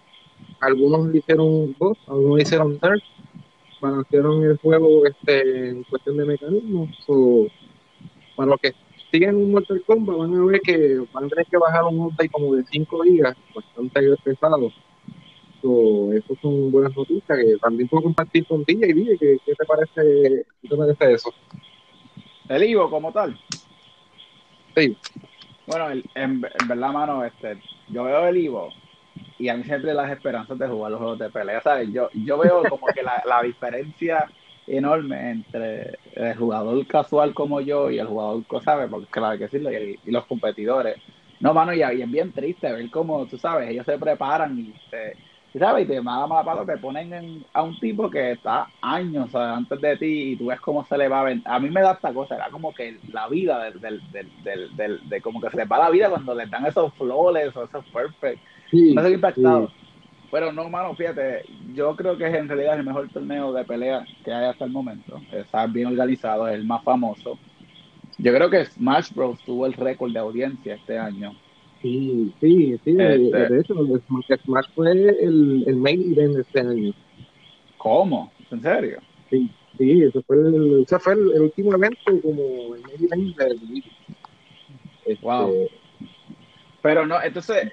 Algunos le hicieron dos, algunos le hicieron tres, balancearon el juego este, en cuestión de mecanismos. para los que siguen un Mortal Kombat van a ver que van a tener que bajar un update como de 5 gigas, bastante pesado eso son buenas noticias que también puedo compartir con ti y dije ¿qué, qué, te parece, qué te parece eso? El Ivo como tal. Sí. Bueno, en, verdad, mano, este, yo veo el Ivo y a mí siempre las esperanzas de jugar los juegos de pelea, ¿sabes? Yo, yo veo como que la, la diferencia enorme entre el jugador casual como yo y el jugador, ¿sabes? Porque claro, hay que decirlo, y, y los competidores. No, mano, y, y, es bien triste ver cómo, tú sabes, ellos se preparan y se ¿sabes? Y te mala mala palo, te ponen a un tipo que está años antes de ti y tú ves cómo se le va a ver. A mí me da esta cosa, era como que la vida del, del, del, del, de como que se les va la vida cuando le dan esos flores o esos perfect. Sí, impactado. Pero no, mano, fíjate, yo creo que es en realidad el mejor torneo de pelea que hay hasta el momento. Está bien organizado, es el más famoso. Yo creo que Smash Bros. tuvo el récord de audiencia este año. Sí, sí, sí. Este- De hecho, Smash fue el, el main event de este año. ¿Cómo? ¿En serio? Sí, sí, ese fue el, ese fue el, el último evento como el main event del este, Wow. Pero no, entonces,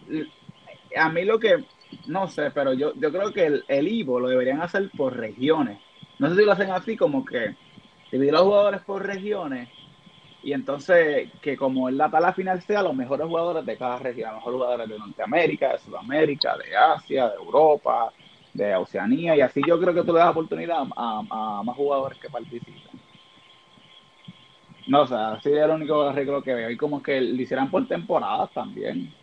a mí lo que, no sé, pero yo, yo creo que el, el Ivo lo deberían hacer por regiones. No sé si lo hacen así como que dividir los jugadores por regiones y entonces que como en la tabla final sea los mejores jugadores de cada región, los mejores jugadores de Norteamérica, de Sudamérica, de Asia, de Europa, de Oceanía, y así yo creo que tú le das oportunidad a, a más jugadores que participan. No, o sea, así es el único arreglo que veo. Y como que lo hicieran por temporadas también.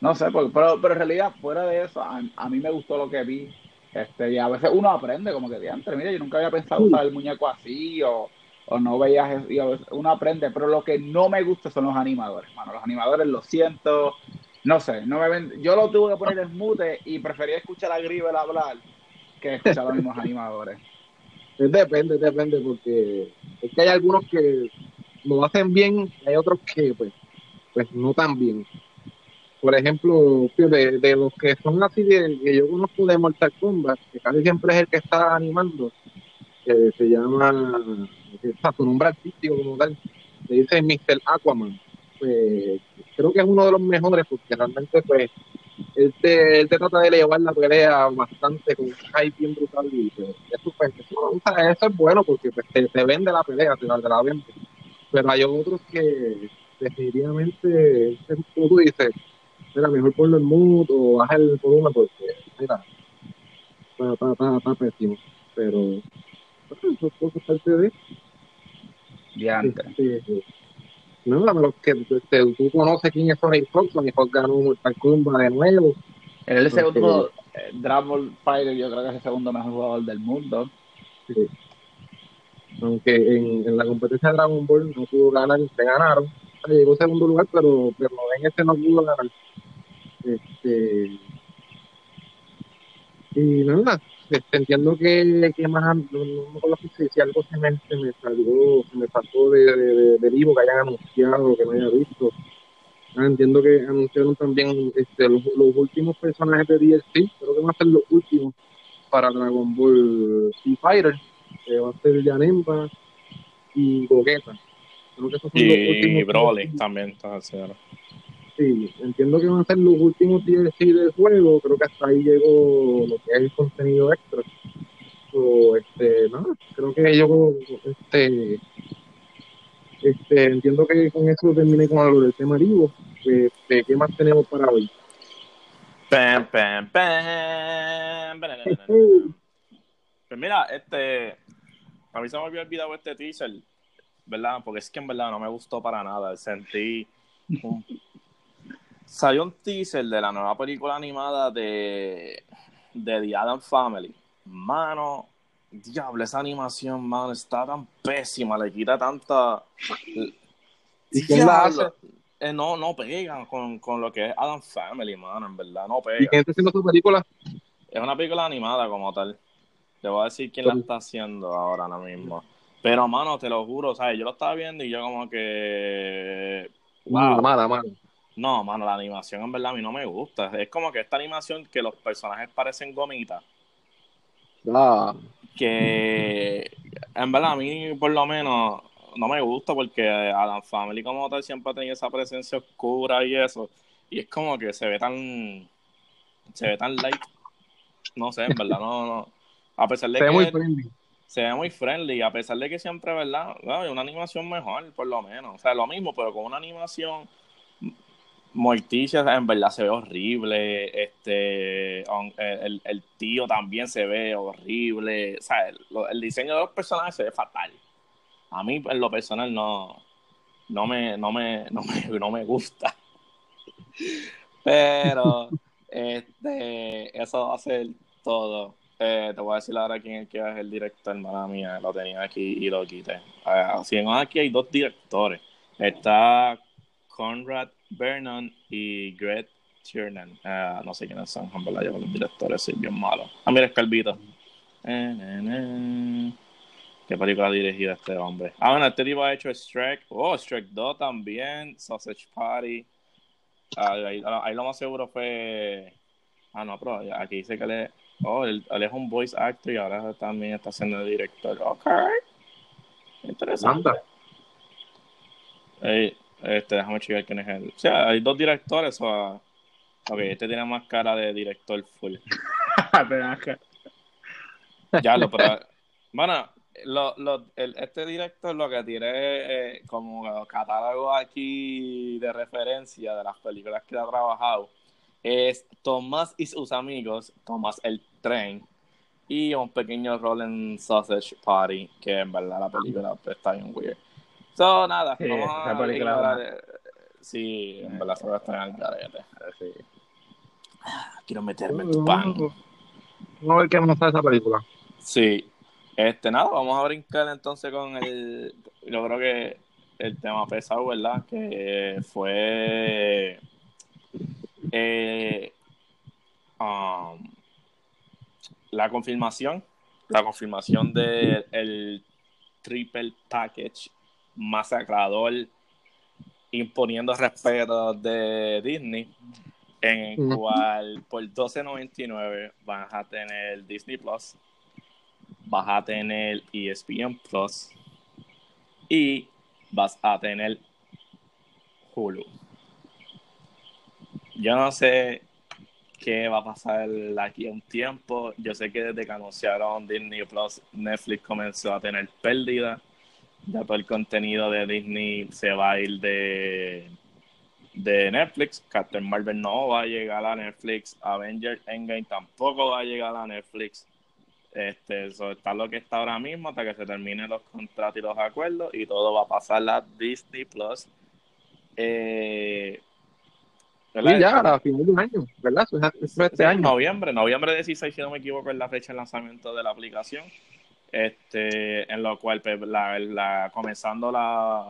No sé, porque- pero, pero en realidad, fuera de eso, a, a mí me gustó lo que vi. Este, y a veces uno aprende, como que, diantre, mira, yo nunca había pensado usar el muñeco así, o, o no veías, eso", y a veces uno aprende, pero lo que no me gusta son los animadores, mano, los animadores lo siento, no sé, no me ven, yo lo tuve que poner en mute y prefería escuchar a Gribel hablar que escuchar a los mismos animadores. Es depende, depende, porque es que hay algunos que lo hacen bien y hay otros que, pues, pues no tan bien. Por ejemplo, de, de los que son así, de, que yo conozco de Mortal Kombat, que casi siempre es el que está animando, que se llama, está su nombre artístico como tal, le dice Mr. Aquaman. Pues, creo que es uno de los mejores porque realmente, pues, él te, él te trata de llevar la pelea bastante con un hype bien brutal y pues, eso, pues, eso, eso es bueno porque pues, te, vende la pelea, te te la vende. Pero hay otros que definitivamente, como tú dices, mira, mejor ponlo en mood o baja el volumen porque, mira, está, está, está, está pésimo. Pero, eso es parte de Diantre. este, no, a menos que este, tú conoces quién es Sonic Fox, Sonic Fox ganó Mortal Kombat de nuevo. Él es el segundo eh, Dragon Ball Fighter, yo creo que es el segundo mejor jugador del mundo. Sí. Aunque en, en la competencia de Dragon Ball no pudo ganar, se ganaron. Llegó en segundo lugar, pero, pero en este no pudo ganar. Este, y nada, este, entiendo que, que más, no, no me acuerdo si, si algo se me, se me salió, se me pasó de, de, de- de vivo que hayan anunciado, que no haya visto. Ah, entiendo que anunciaron también este, los, los últimos personajes de DLC, creo que van a ser los últimos para Dragon Ball Z Fighter, que va a ser Janemba y Gogeta. Creo que esos son los Y últimos. Broly también está haciendo. Sí, entiendo que van a ser los últimos DLC del juego, creo que hasta ahí llegó lo que es el contenido extra. So, este, nada, creo que yo este, este, entiendo que con eso terminé con algo del tema vivo. Este, ¿Qué más tenemos para hoy? Pam, pam, pam. Pues mira, este. A mí se me había olvidado este teaser, ¿verdad? Porque es que en verdad no me gustó para nada. Sentí. un- Salió un teaser de la nueva película animada de. de The Adam Family. Mano, diablo, esa animación, mano, está tan pésima, le quita tanta. ¿Y quién la hace? Eh, no, no pegan con, con lo que es Adam Family, mano, en verdad, no ¿Y pegan. quién está haciendo su película? Es una película animada como tal. Te voy a decir quién la está haciendo ahora, ahora mismo. Pero, mano, te lo juro, ¿sabes? Yo lo estaba viendo y yo como que... Wow. Mala, mala. No, mano, la animación en verdad a mí no me gusta. Es como que esta animación que los personajes parecen gomitas. Ah, Que en verdad a mí por lo menos no me gusta porque Adam Family como tal siempre ha tenido esa presencia oscura y eso. Y es como que se ve tan... Se ve tan light. No sé, en verdad, no... no. A pesar de se ve que... muy friendly. se ve muy friendly, a pesar de que siempre, ¿verdad? Bueno, una animación mejor, por lo menos. O sea, lo mismo, pero con una animación morticia, en verdad se ve horrible. Este, on- el, tío también se ve horrible. O sea, el, diseño de los personajes se ve fatal. A mí, en lo personal, no, no, me, no, me, [LAUGHS] no, me, no me gusta. Pero, este, eso va a ser todo. Eh, te voy a decir ahora quién es, el director, hermana mía. Lo tenía aquí y lo quité. Ah, si no, aquí hay dos directores. Está Conrad Vernon y Greg Tiernan. Ah, no sé quiénes son, en verdad, los directores soy bien malo. Ah, mira, es Calvito. Eh, eh, eh. ¿Qué película ha dirigido este hombre? Ah, bueno, este tipo ha hecho Shrek. Oh, Shrek 2 también. Sausage Party. Ah, ahí, ahí lo más seguro fue. Ah, no, pero aquí dice que él es. Oh, él, él es un voice actor y ahora también está siendo director. Ok. Interesante. Anda. Este, déjame checar quién es él. O sea, hay dos directores. O... Ok, este tiene más cara de director full. [LAUGHS] Ya lo, pero. Bueno, lo, lo, el, este director lo que tiene eh, como catálogo aquí de referencia de las películas que ha trabajado es Tomás y sus amigos, Tomás el tren y un pequeño rol en Sausage Party, que en verdad la película pues, está bien weird. So, nada, Sí, vamos a película eh, Sí, en verdad se va a estar en el garete. sí. Quiero meterme en tu pan. Vamos a ver qué nos esa película. Sí. Este, nada, vamos a brincar entonces con el. Yo creo que el tema pesado, ¿verdad? Que fue. eh, um, la confirmación. La confirmación del el triple package masacrador imponiendo respeto de Disney en el cual por 12.99 vas a tener Disney Plus, vas a tener ESPN Plus y vas a tener Hulu. Yo no sé qué va a pasar aquí a un tiempo. Yo sé que desde que anunciaron Disney Plus, Netflix comenzó a tener pérdida. Ya todo el contenido de Disney se va a ir de, de Netflix. Captain Marvel no va a llegar a Netflix. Avengers Endgame tampoco va a llegar a Netflix. Este, eso está lo que está ahora mismo hasta que se terminen los contratos y los acuerdos y todo va a pasar a Disney Plus. Eh. Y ya, a final de un año, ¿verdad? Eso es eso es este Sí, año. Noviembre, noviembre 16, si no me equivoco, es la fecha de lanzamiento de la aplicación. Este, en lo cual, pues, la, comenzando la,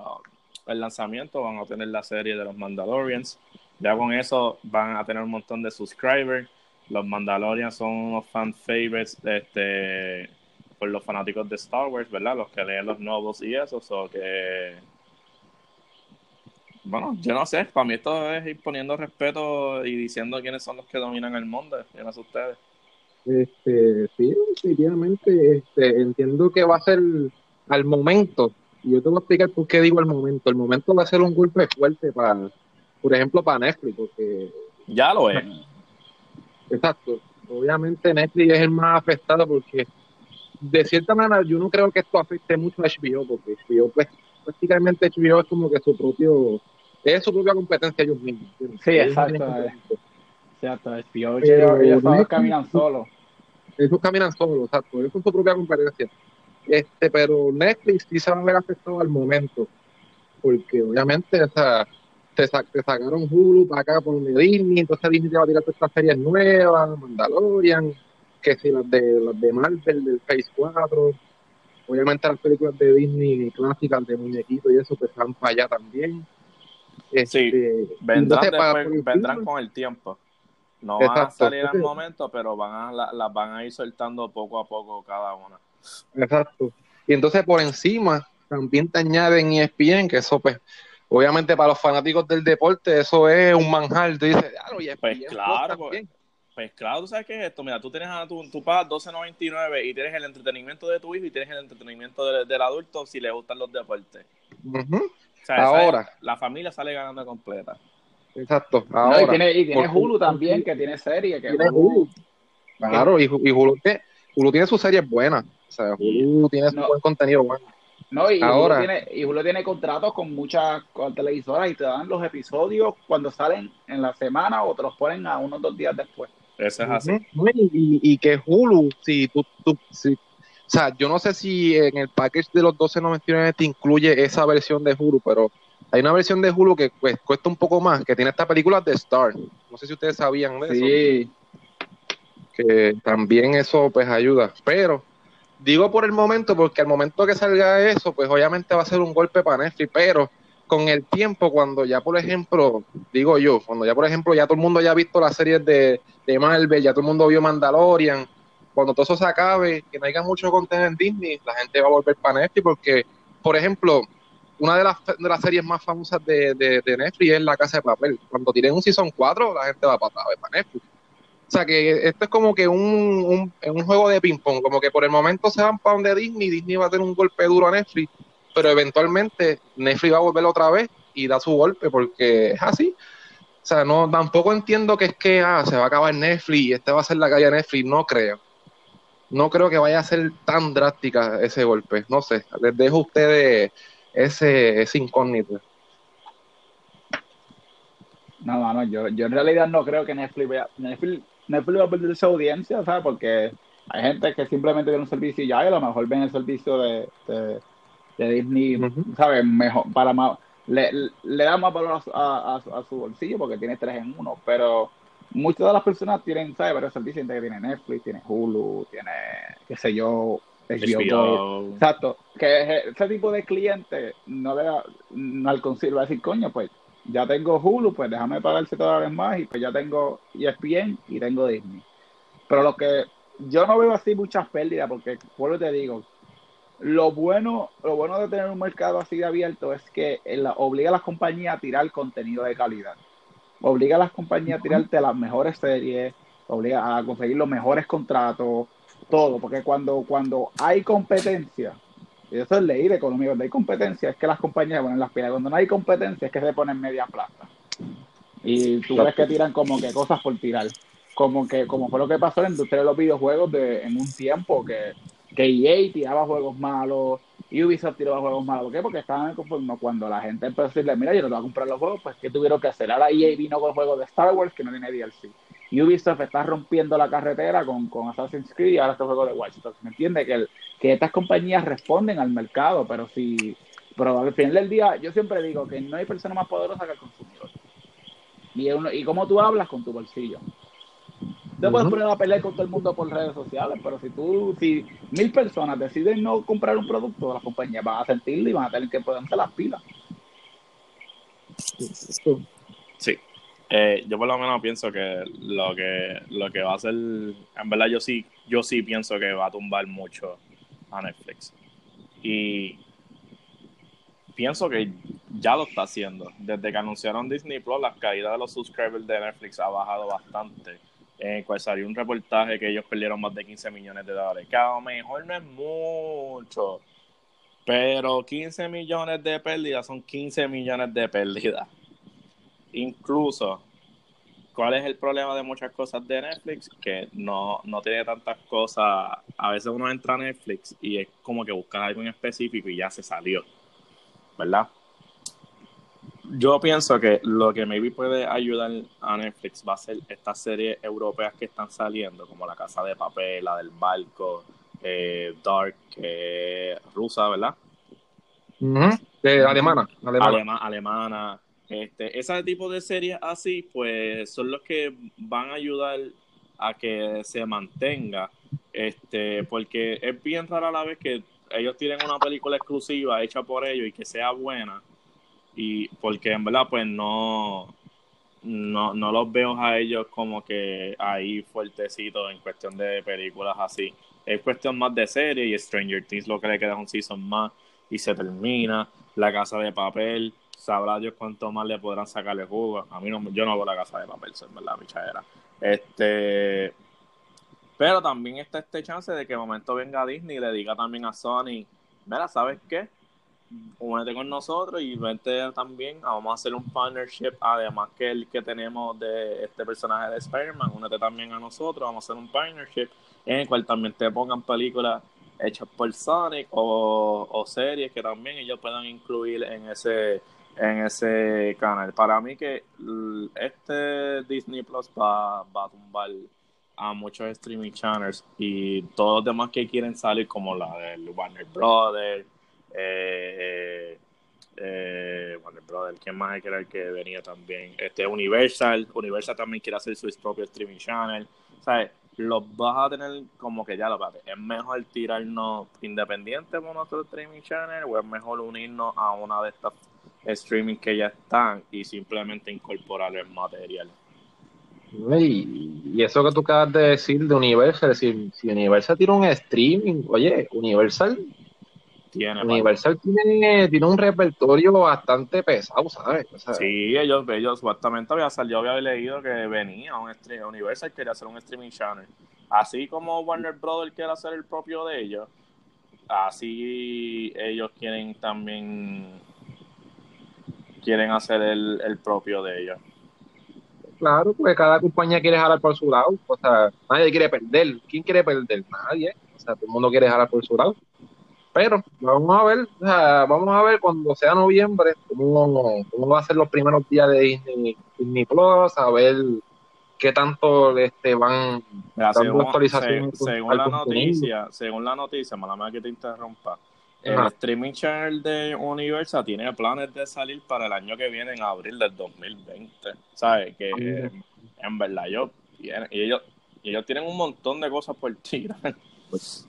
el lanzamiento, van a tener la serie de los Mandalorians. Ya con eso van a tener un montón de subscribers. Los Mandalorians son unos fan favorites este, por los fanáticos de Star Wars, ¿verdad? Los que leen los novels y eso. So que. Bueno, yo no sé. Para mí esto es ir poniendo respeto y diciendo quiénes son los que dominan el mundo. Yo ustedes. Este, sí, definitivamente, este, entiendo que va a ser al momento, y yo te voy a explicar por qué digo al momento. El momento va a ser un golpe fuerte para, por ejemplo, para Netflix, porque, Ya lo es. exacto, obviamente Netflix es el más afectado porque, de cierta manera, yo no creo que esto afecte mucho a HBO, porque HBO, pues, prácticamente HBO es como que su propio, es su propia competencia ellos mismos. Sí, Ellos exacto, eh. Cierto, es ellos, caminan solos. Ellos caminan solos, exacto. Ellos son su propia competencia. Este, pero Netflix sí se va a ver afectado al momento. Porque obviamente, o sea, te, sa- te sacaron Hulu para acá por Disney, entonces Disney te va a tirar todas estas series nuevas, Mandalorian, que si las de las de Marvel, del Phase 4, obviamente las películas de Disney clásicas de muñequitos y eso, pues van para allá también. Este, Vendrán, entonces, para- después- por vendrán encima- con el tiempo. No van a salir al momento, pero van a, la- las van a ir soltando poco a poco cada una. Exacto. Y entonces por encima también te añaden E ESPN, que eso pues, obviamente para los fanáticos del deporte, eso es un manjar. Tú dices, claro, y Pues ESPN claro, también. Pues claro, tú sabes qué es esto. Mira, tú tienes a tu, tu pagas 12.99 y tienes el entretenimiento de tu hijo y tienes el entretenimiento de- del adulto si le gustan los deportes. O sea, Ahora. la familia sale ganando completa. Exacto. No, Ahora, y tiene, y tiene Hulu también, que tiene serie. Que tiene Hulu. Claro, y, y Hulu, tiene, Hulu tiene sus series buenas. O sea, Hulu tiene su No. buen contenido bueno. No, y Ahora. Hulu, tiene, y Hulu tiene contratos con muchas con televisoras y te dan los episodios cuando salen en la semana o te los ponen a unos dos días después. Eso es así. Y- y que Hulu, si tú, tú si, o sea, yo no sé si en el package de los 12.99 te incluye esa versión de Hulu, pero hay una versión de Hulu que pues, cuesta un poco más, que tiene esta película de Star. No sé si ustedes sabían de eso, Sí, que también eso pues ayuda. Pero digo por el momento, porque al momento que salga eso, pues obviamente va a ser un golpe para Netflix, pero con el tiempo, cuando ya, por ejemplo, digo yo, cuando ya, por ejemplo, ya todo el mundo haya visto las series de, de Marvel, ya todo el mundo vio Mandalorian, cuando todo eso se acabe, que no haya mucho contenido en Disney, la gente va a volver para Netflix, porque, por ejemplo, una de las, de las series más famosas de, de, de, Netflix es La Casa de Papel. Cuando tienen un Season 4, la gente va para, para Netflix. O sea que esto es como que un, un, un juego de ping-pong, como que por el momento se van para donde Disney, Disney va a tener un golpe duro a Netflix, pero eventualmente Netflix va a volver otra vez y da su golpe porque es así. O sea, no, tampoco entiendo que es que ah, se va a acabar Netflix y este va a ser la calle de Netflix, no creo. No creo que vaya a ser tan drástica ese golpe, no sé, les dejo a ustedes ese, ese incógnito. No, no, no, yo, yo en realidad no creo que Netflix vaya, Netflix, Netflix va a perder su audiencia, ¿sabes? Porque hay gente que simplemente tiene un servicio y ya, y a lo mejor ven el servicio de, de, de Disney, ¿sabes? Mejor, para más, le, le da más valor a, a, a, su bolsillo porque tiene tres en uno, pero muchas de las personas tienen, ¿sabes? Varios servicios, que tiene Netflix, tiene Hulu, tiene, qué sé yo, HBO. Exacto, que ese tipo de cliente no le da, no al va a decir, coño, pues ya tengo Hulu, pues déjame pagar 7 dólares más y pues ya tengo ESPN y tengo Disney. Pero lo que yo no veo así muchas pérdidas, porque por lo te digo, lo bueno, lo bueno de tener un mercado así de abierto es que obliga a las compañías a tirar contenido de calidad. Obliga a las compañías a tirarte las mejores series, obliga a conseguir los mejores contratos, todo, porque cuando, cuando hay competencia, y eso es ley de economía, cuando hay competencia es que las compañías ponen las pilas, cuando no hay competencia es que se ponen media plaza. Y tú ves que tiran como que cosas por tirar. Como que, como fue lo que pasó en la industria de los videojuegos de, en un tiempo que, que EA tiraba juegos malos, Ubisoft tiraba juegos malos. ¿Por qué? Porque estaban conforme cuando la gente empezó a decirle, mira, yo no te voy a comprar los juegos, pues ¿qué tuvieron que hacer? Ahora EA vino con juegos de Star Wars que no tiene DLC. Ubisoft está rompiendo la carretera con, con Assassin's Creed y ahora este juego de Watch Dogs. ¿Me entiende? Que, que estas compañías responden al mercado, pero si. Pero al final del día, yo siempre digo que no hay persona más poderosa que el consumidor. Y, uno, y cómo tú hablas con tu bolsillo. Te puedes poner a pelear con todo el mundo por redes sociales, pero si tú, si mil personas deciden no comprar un producto, las compañías van a sentirlo y van a tener que ponerse las pilas. Sí. Eh, yo por lo menos pienso que lo que lo que va a hacer, en verdad yo sí, yo sí pienso que va a tumbar mucho a Netflix. Y pienso que ya lo está haciendo. Desde que anunciaron Disney Plus, la caída de los subscribers de Netflix ha bajado bastante. En el cual salió un reportaje que ellos perdieron más de 15 millones de dólares. Que a lo mejor no es mucho, pero 15 millones de pérdidas son 15 millones de pérdidas incluso, ¿cuál es el problema de muchas cosas de Netflix? Que no, no tiene tantas cosas. A veces uno entra a Netflix y es como que buscar algo en específico y ya se salió, ¿verdad? Yo pienso que lo que maybe puede ayudar a Netflix va a ser estas series europeas que están saliendo, como La Casa de Papel, la del Barco, eh, Dark, eh, rusa, ¿verdad? alemana, alemana. alemana este, ese tipo de series así, pues son los que van a ayudar a que se mantenga, este, porque es bien rara la vez que ellos tienen una película exclusiva hecha por ellos y que sea buena, y porque en verdad pues no, no, no los veo a ellos como que ahí fuertecitos en cuestión de películas así. Es cuestión más de serie y Stranger Things lo que le un season más y se termina. La casa de papel sabrá Dios cuánto más le podrán sacarle jugo. A mí no, yo no hago la casa de papel, verdad. Este, pero también está este chance de que de momento venga Disney y le diga también a Sony, mira, ¿sabes qué? Únete con nosotros y vente también, vamos a hacer un partnership, además que el que tenemos de este personaje de Spider-Man, únete también a nosotros, vamos a hacer un partnership en el cual también te pongan películas hechas por Sonic o series que también ellos puedan incluir en ese en ese canal. Para mí que este Disney Plus va, a tumbar a muchos streaming channels y todos los demás que quieren salir como la del Warner Brothers, eh, eh, Warner Brothers, ¿quién más era el que venía también? Este Universal, Universal también quiere hacer su propio streaming channel, ¿sabes? Los vas a tener como que ya lo es mejor tirarnos independiente por nuestro streaming channel o es mejor unirnos a una de estas streaming que ya están y simplemente incorporar el material. Y, eso que tú acabas de decir de Universal, si, si Universal tiene un streaming, oye, Universal Tiene, Universal tiene, tiene un repertorio bastante pesado, ¿sabes? O sea, Sí, ellos, ellos supuestamente había salido, había leído que venía un stream, Universal quería hacer un streaming channel. Así como Warner Brothers quiere hacer el propio de ellos, así ellos quieren también quieren hacer el, el propio de ellos. Claro, porque cada compañía quiere jalar por su lado. O sea, nadie quiere perder. ¿Quién quiere perder? Nadie. O sea, todo el mundo quiere jalar por su lado. Pero vamos a ver, o sea, vamos a ver cuando sea noviembre cómo, cómo va a ser los primeros días de Disney, Disney Plus, a ver qué tanto este, van Mira, dando según, actualizaciones se- según la contenido. noticia, según la noticia, mala que te interrumpa, el streaming channel de Universal tiene planes de salir para el año que viene, en abril del 2020. ¿Sabes? Que eh, en verdad tienen, y ellos, y ellos tienen un montón de cosas por tirar. Pues,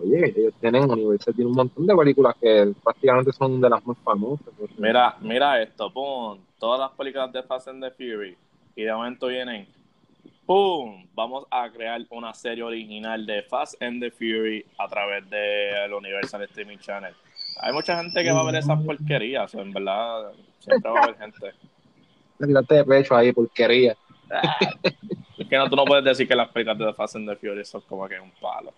oye, ellos tienen, Universal tiene un montón de películas que prácticamente son de las más famosas. Mira, mira esto, pum, todas las películas de Fast and the Fury y de momento vienen, pum, vamos a crear una serie original de Fast and the Fury a través del Universal Streaming Channel. Hay mucha gente que va a ver esas porquerías, en verdad, siempre va a haber gente. Tiraste de pecho ahí, porquería. Es que no, tú no puedes decir que las películas de Fast and the Fury son como que un palo.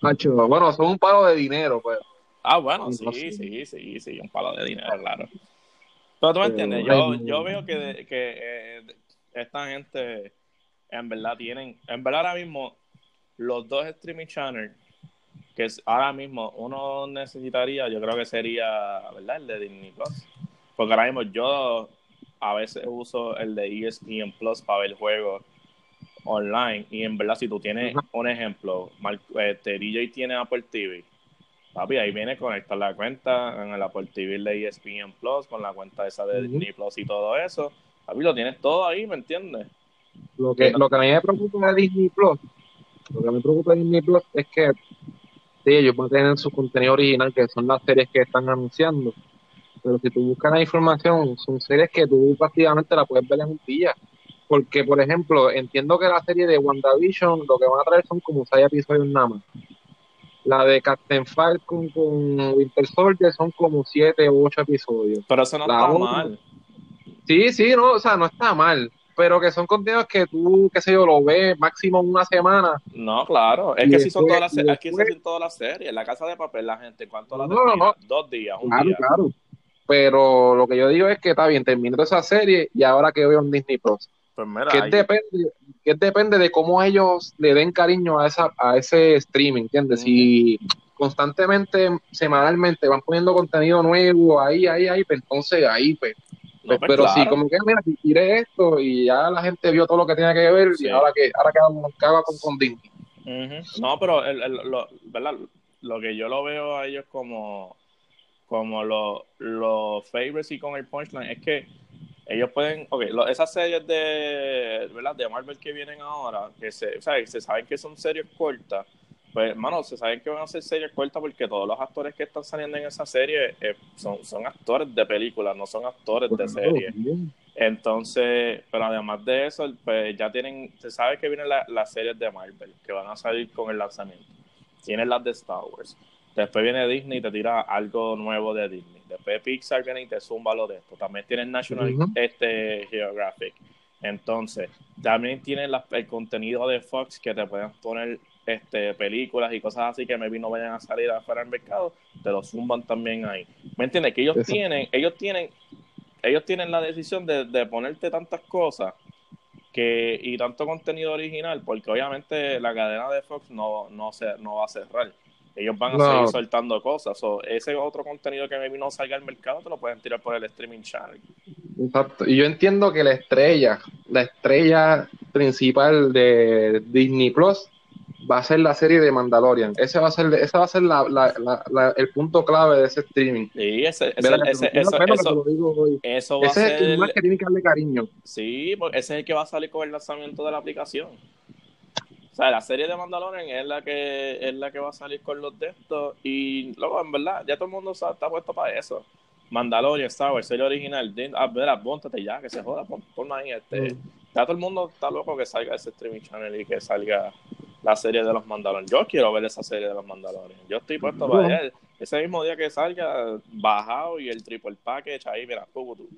Macho, bueno, son un palo de dinero, pues. Ah, bueno, Sí, sí, sí, sí, sí, un palo de dinero, claro. Pero tú me Pero, entiendes, yo, yo veo que, que eh, esta gente en verdad tienen, en verdad ahora mismo los dos streaming channels que es- ahora mismo uno necesitaría, yo creo que sería, ¿verdad? El de Disney Plus. Porque ahora mismo yo a veces uso el de ESPN Plus para ver juegos online y en verdad si tú tienes un ejemplo, este, DJ tiene Apple TV, papi, ahí viene conectar la cuenta en el Apple TV de ESPN Plus con la cuenta esa de. Disney Plus y todo eso. Papi, lo tienes todo ahí, ¿me entiendes? Lo que, lo que a mí me preocupa de Disney Plus, lo que me preocupa de Disney Plus es que sí, ellos van a tener su contenido original, que son las series que están anunciando. Pero si tú buscas la información, son series que tú prácticamente la puedes ver en un día. Porque, por ejemplo, entiendo que la serie de WandaVision lo que van a traer son como seis episodios nada más. La de Captain Falcon con Winter Soldier son como siete o ocho episodios. Pero eso no La está otra- mal. Sí, sí, no, o sea, no está mal, pero que son contenidos que tú, qué sé yo, lo ves máximo una semana. No, claro. Es Y que si son después- todas las y series, aquí se después- hacen todas las series. La casa de papel, la gente, ¿cuánto la No, no, termina? no. Dos días, un Claro, día. claro. Pero lo que yo digo es que está bien, terminó esa serie y ahora que veo en Disney Plus. Pues mira, Que ahí- depende, que depende de cómo ellos le den cariño a esa, a ese streaming, ¿entiendes? Si constantemente, semanalmente van poniendo contenido nuevo ahí, ahí, ahí, pues entonces ahí, pues. No, Pues, pero claro. si como que mira, tiré esto y ya la gente vio todo lo que tenía que ver Sí. y ahora que ahora que hago, qué hago con, con Disney. No, pero el, el- lo, ¿verdad? lo que yo lo veo a ellos como, como los los favorites y con el punchline es que ellos pueden, ok, lo- esas series de, ¿verdad? de Marvel que vienen ahora, que se, o sea, se saben que son series cortas, pues, hermano, se saben que van a ser series cortas porque todos los actores que están saliendo en esa serie eh, son, son actores de películas, no son actores de serie. Entonces, pero además de eso, pues ya tienen, se sabe que vienen la- las series de Marvel que van a salir con el lanzamiento. Tienen las de Star Wars. Después viene Disney y te tira algo nuevo de Disney. Después Pixar viene y te zumba lo de esto. También tienen National este, Geographic. Entonces, también tienen el contenido de Fox que te pueden poner este, películas y cosas así que maybe no vayan a salir afuera del mercado, te lo zumban también ahí. ¿Me entiendes? Que ellos tienen, ellos tienen, ellos tienen la decisión de, de ponerte tantas cosas que y tanto contenido original, porque obviamente la cadena de Fox no, no, se, no va a cerrar. Ellos van a No. seguir soltando cosas. O ese otro contenido que maybe no salga al mercado, te lo pueden tirar por el streaming channel. Exacto. Y yo entiendo que la estrella, la estrella principal de Disney Plus va a ser la serie de Mandalorian. Ese va a ser, ese va a ser la, la- la- la- el punto clave de ese streaming. Y ese, ese, ese- eso, eso, eso va a Ese es el ser. más que tiene que darle cariño. Sí, porque ese es el que va a salir con el lanzamiento de la aplicación. O sea, la serie de Mandalorian es la que es la que va a salir con los de estos. Y luego, en verdad, ya todo el mundo está puesto para eso. Mandalorian, Star Wars, serie original, ah, mira, póntate ya, que se joda, pon, ponme ahí, este, Mm. ya todo el mundo está loco que salga ese streaming channel y que salga la serie de los Mandalorian. Yo quiero ver esa serie de los Mandalorian. Yo estoy puesto para allá. Ese mismo día que salga, bajado y el triple package ahí, mira, tú, tú.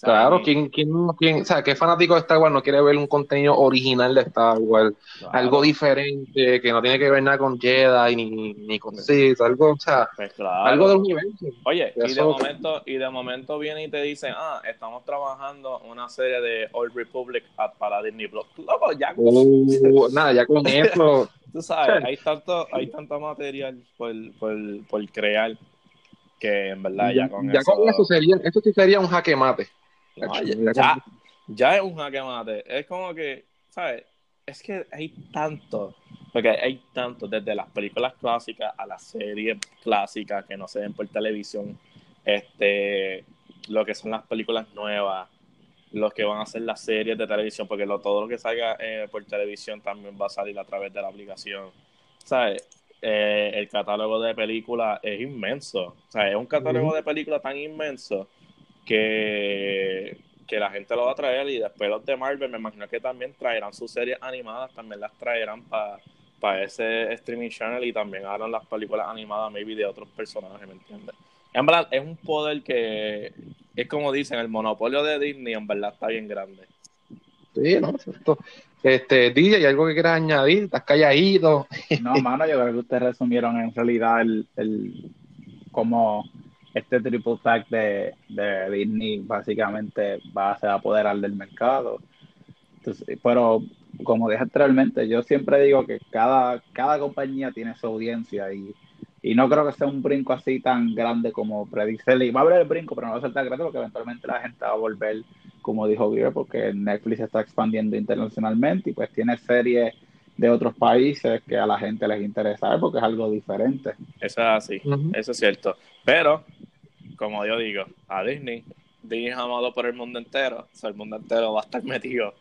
Claro, ¿quién, quién, quién, o sea, qué fanático de Star Wars no quiere ver un contenido original de Star Wars? Claro. Algo diferente, que no tiene que ver nada con Jedi ni, ni con Sith, algo, o sea, Pues claro. algo del universo. Oye, y de momento, y de momento viene y te dicen, ah, estamos trabajando una serie de Old Republic para Disney Plus. Loco, ya, Uh, nada, ya con eso, [LAUGHS] tú sabes, [LAUGHS] hay tanto, hay tanto material por, por, por crear que en verdad ya con ya eso. con eso sería, eso sí sería un jaque mate. No, ya, ya es un jaque mate. Es como que, ¿sabes? Es que hay tanto, porque hay tanto, desde las películas clásicas a las series clásicas que no se ven por televisión, este, lo que son las películas nuevas, los que van a ser las series de televisión, porque lo, todo lo que salga eh, por televisión también va a salir a través de la aplicación. ¿Sabes? Eh, el catálogo de películas es inmenso. O sea, es un catálogo de películas tan inmenso que, que la gente lo va a traer y después los de Marvel me imagino que también traerán sus series animadas, también las traerán para ese streaming channel y también harán las películas animadas maybe de otros personajes, ¿me entiendes? En verdad, es un poder que es como dicen, el monopolio de Disney en verdad está bien grande. Sí, no, exacto. Este, DJ, ¿hay algo que quieras añadir? ¿Estás calladito? [LAUGHS] No, mano, yo creo que ustedes resumieron en realidad el, el cómo este triple pack de, de Disney básicamente va a se va a apoderar del mercado. Entonces, pero como dije anteriormente, yo siempre digo que cada, cada compañía tiene su audiencia y, y no creo que sea un brinco así tan grande como predice. Va a haber el brinco, pero no va a ser tan grande porque eventualmente la gente va a volver, como dijo Guillermo, porque Netflix está expandiendo internacionalmente y pues tiene series de otros países que a la gente les interesa porque es algo diferente. Eso es así, eso es cierto. Pero, como yo digo, a Disney, Disney es amado por el mundo entero, o sea, el mundo entero va a estar [LAUGHS] metido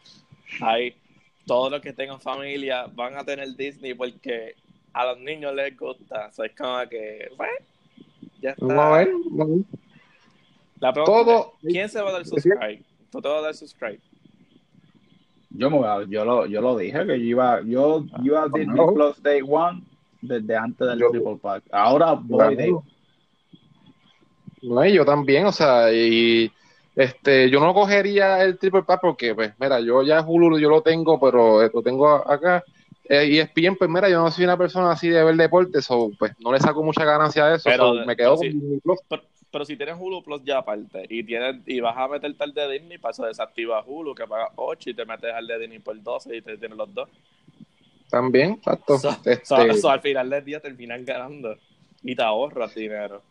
ahí. Todos los que tengan familia van a tener Disney porque a los niños les gusta. O sea, es como que, bueno, ya está. Vamos a ver, vamos a ver. La pregunta Todo- es, ¿quién se va a dar subscribe? ¿Tú te vas a dar subscribe? Yo me voy a- yo lo, yo lo dije que yo iba, yo, yo iba a Disney Claro. Plus Day One desde antes del Yo- Triple Pack. Ahora voy de. No, y yo también, o sea, y este, yo no cogería el triple pack porque, pues, mira, yo ya Hulu yo lo tengo, pero lo tengo acá. Eh, y es bien, pues, mira, yo no soy una persona así de ver deportes, o pues no le saco mucha ganancia a eso, Pero, so, me quedo pero con Disney Plus. Pero, pero si tienes Hulu Plus ya aparte y tienes y vas a meterte al de Disney, para eso desactivas Hulu, que pagas 8 y te metes al de Disney por 12 y te tienes los dos. También, exacto. So- Este, so- so al final del día terminan ganando y te ahorras dinero.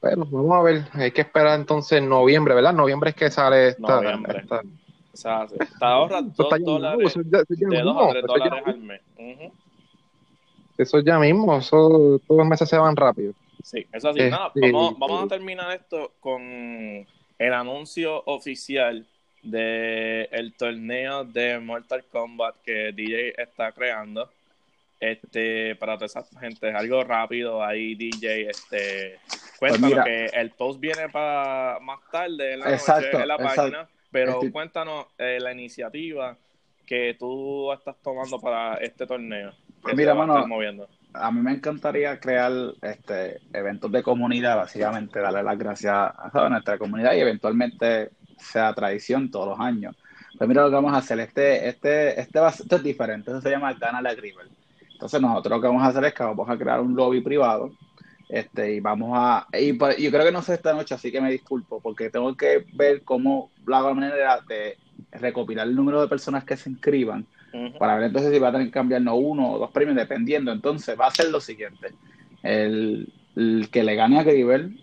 Bueno, vamos a ver, hay que esperar entonces en noviembre, ¿verdad? Noviembre es que sale esta. Noviembre. esta- O sea, te ahorras eso 2 está ya mismo, dólares, ya- de 2 mismo, a 3 eso ya dólares al mes. Eso ya mismo, eso, todos los meses se van rápido. Sí, eso así. Este- Nada, vamos, vamos a terminar esto con el anuncio oficial de el torneo de Mortal Kombat que DJ está creando. Este, para toda esa gente, es algo rápido ahí, DJ, este, cuéntanos mira. que el post viene para más tarde en la Exacto, noche en la exacto. página, pero Estoy- cuéntanos eh, la iniciativa que tú estás tomando para este torneo. que Mira, mano, a mí me encantaría crear este eventos de comunidad, básicamente darle las gracias a nuestra comunidad y eventualmente sea tradición todos los años. Pues mira lo que vamos a hacer, este, este, este va a ser- esto es diferente, eso se llama Gana la. Entonces nosotros lo que vamos a hacer es que vamos a crear un lobby privado, este, y vamos a, y yo creo que no sé esta noche, así que me disculpo, porque tengo que ver cómo de manera de recopilar el número de personas que se inscriban para ver entonces si va a tener que cambiarnos uno o dos premios dependiendo. Entonces va a ser lo siguiente. El, el que le gane a Grivel,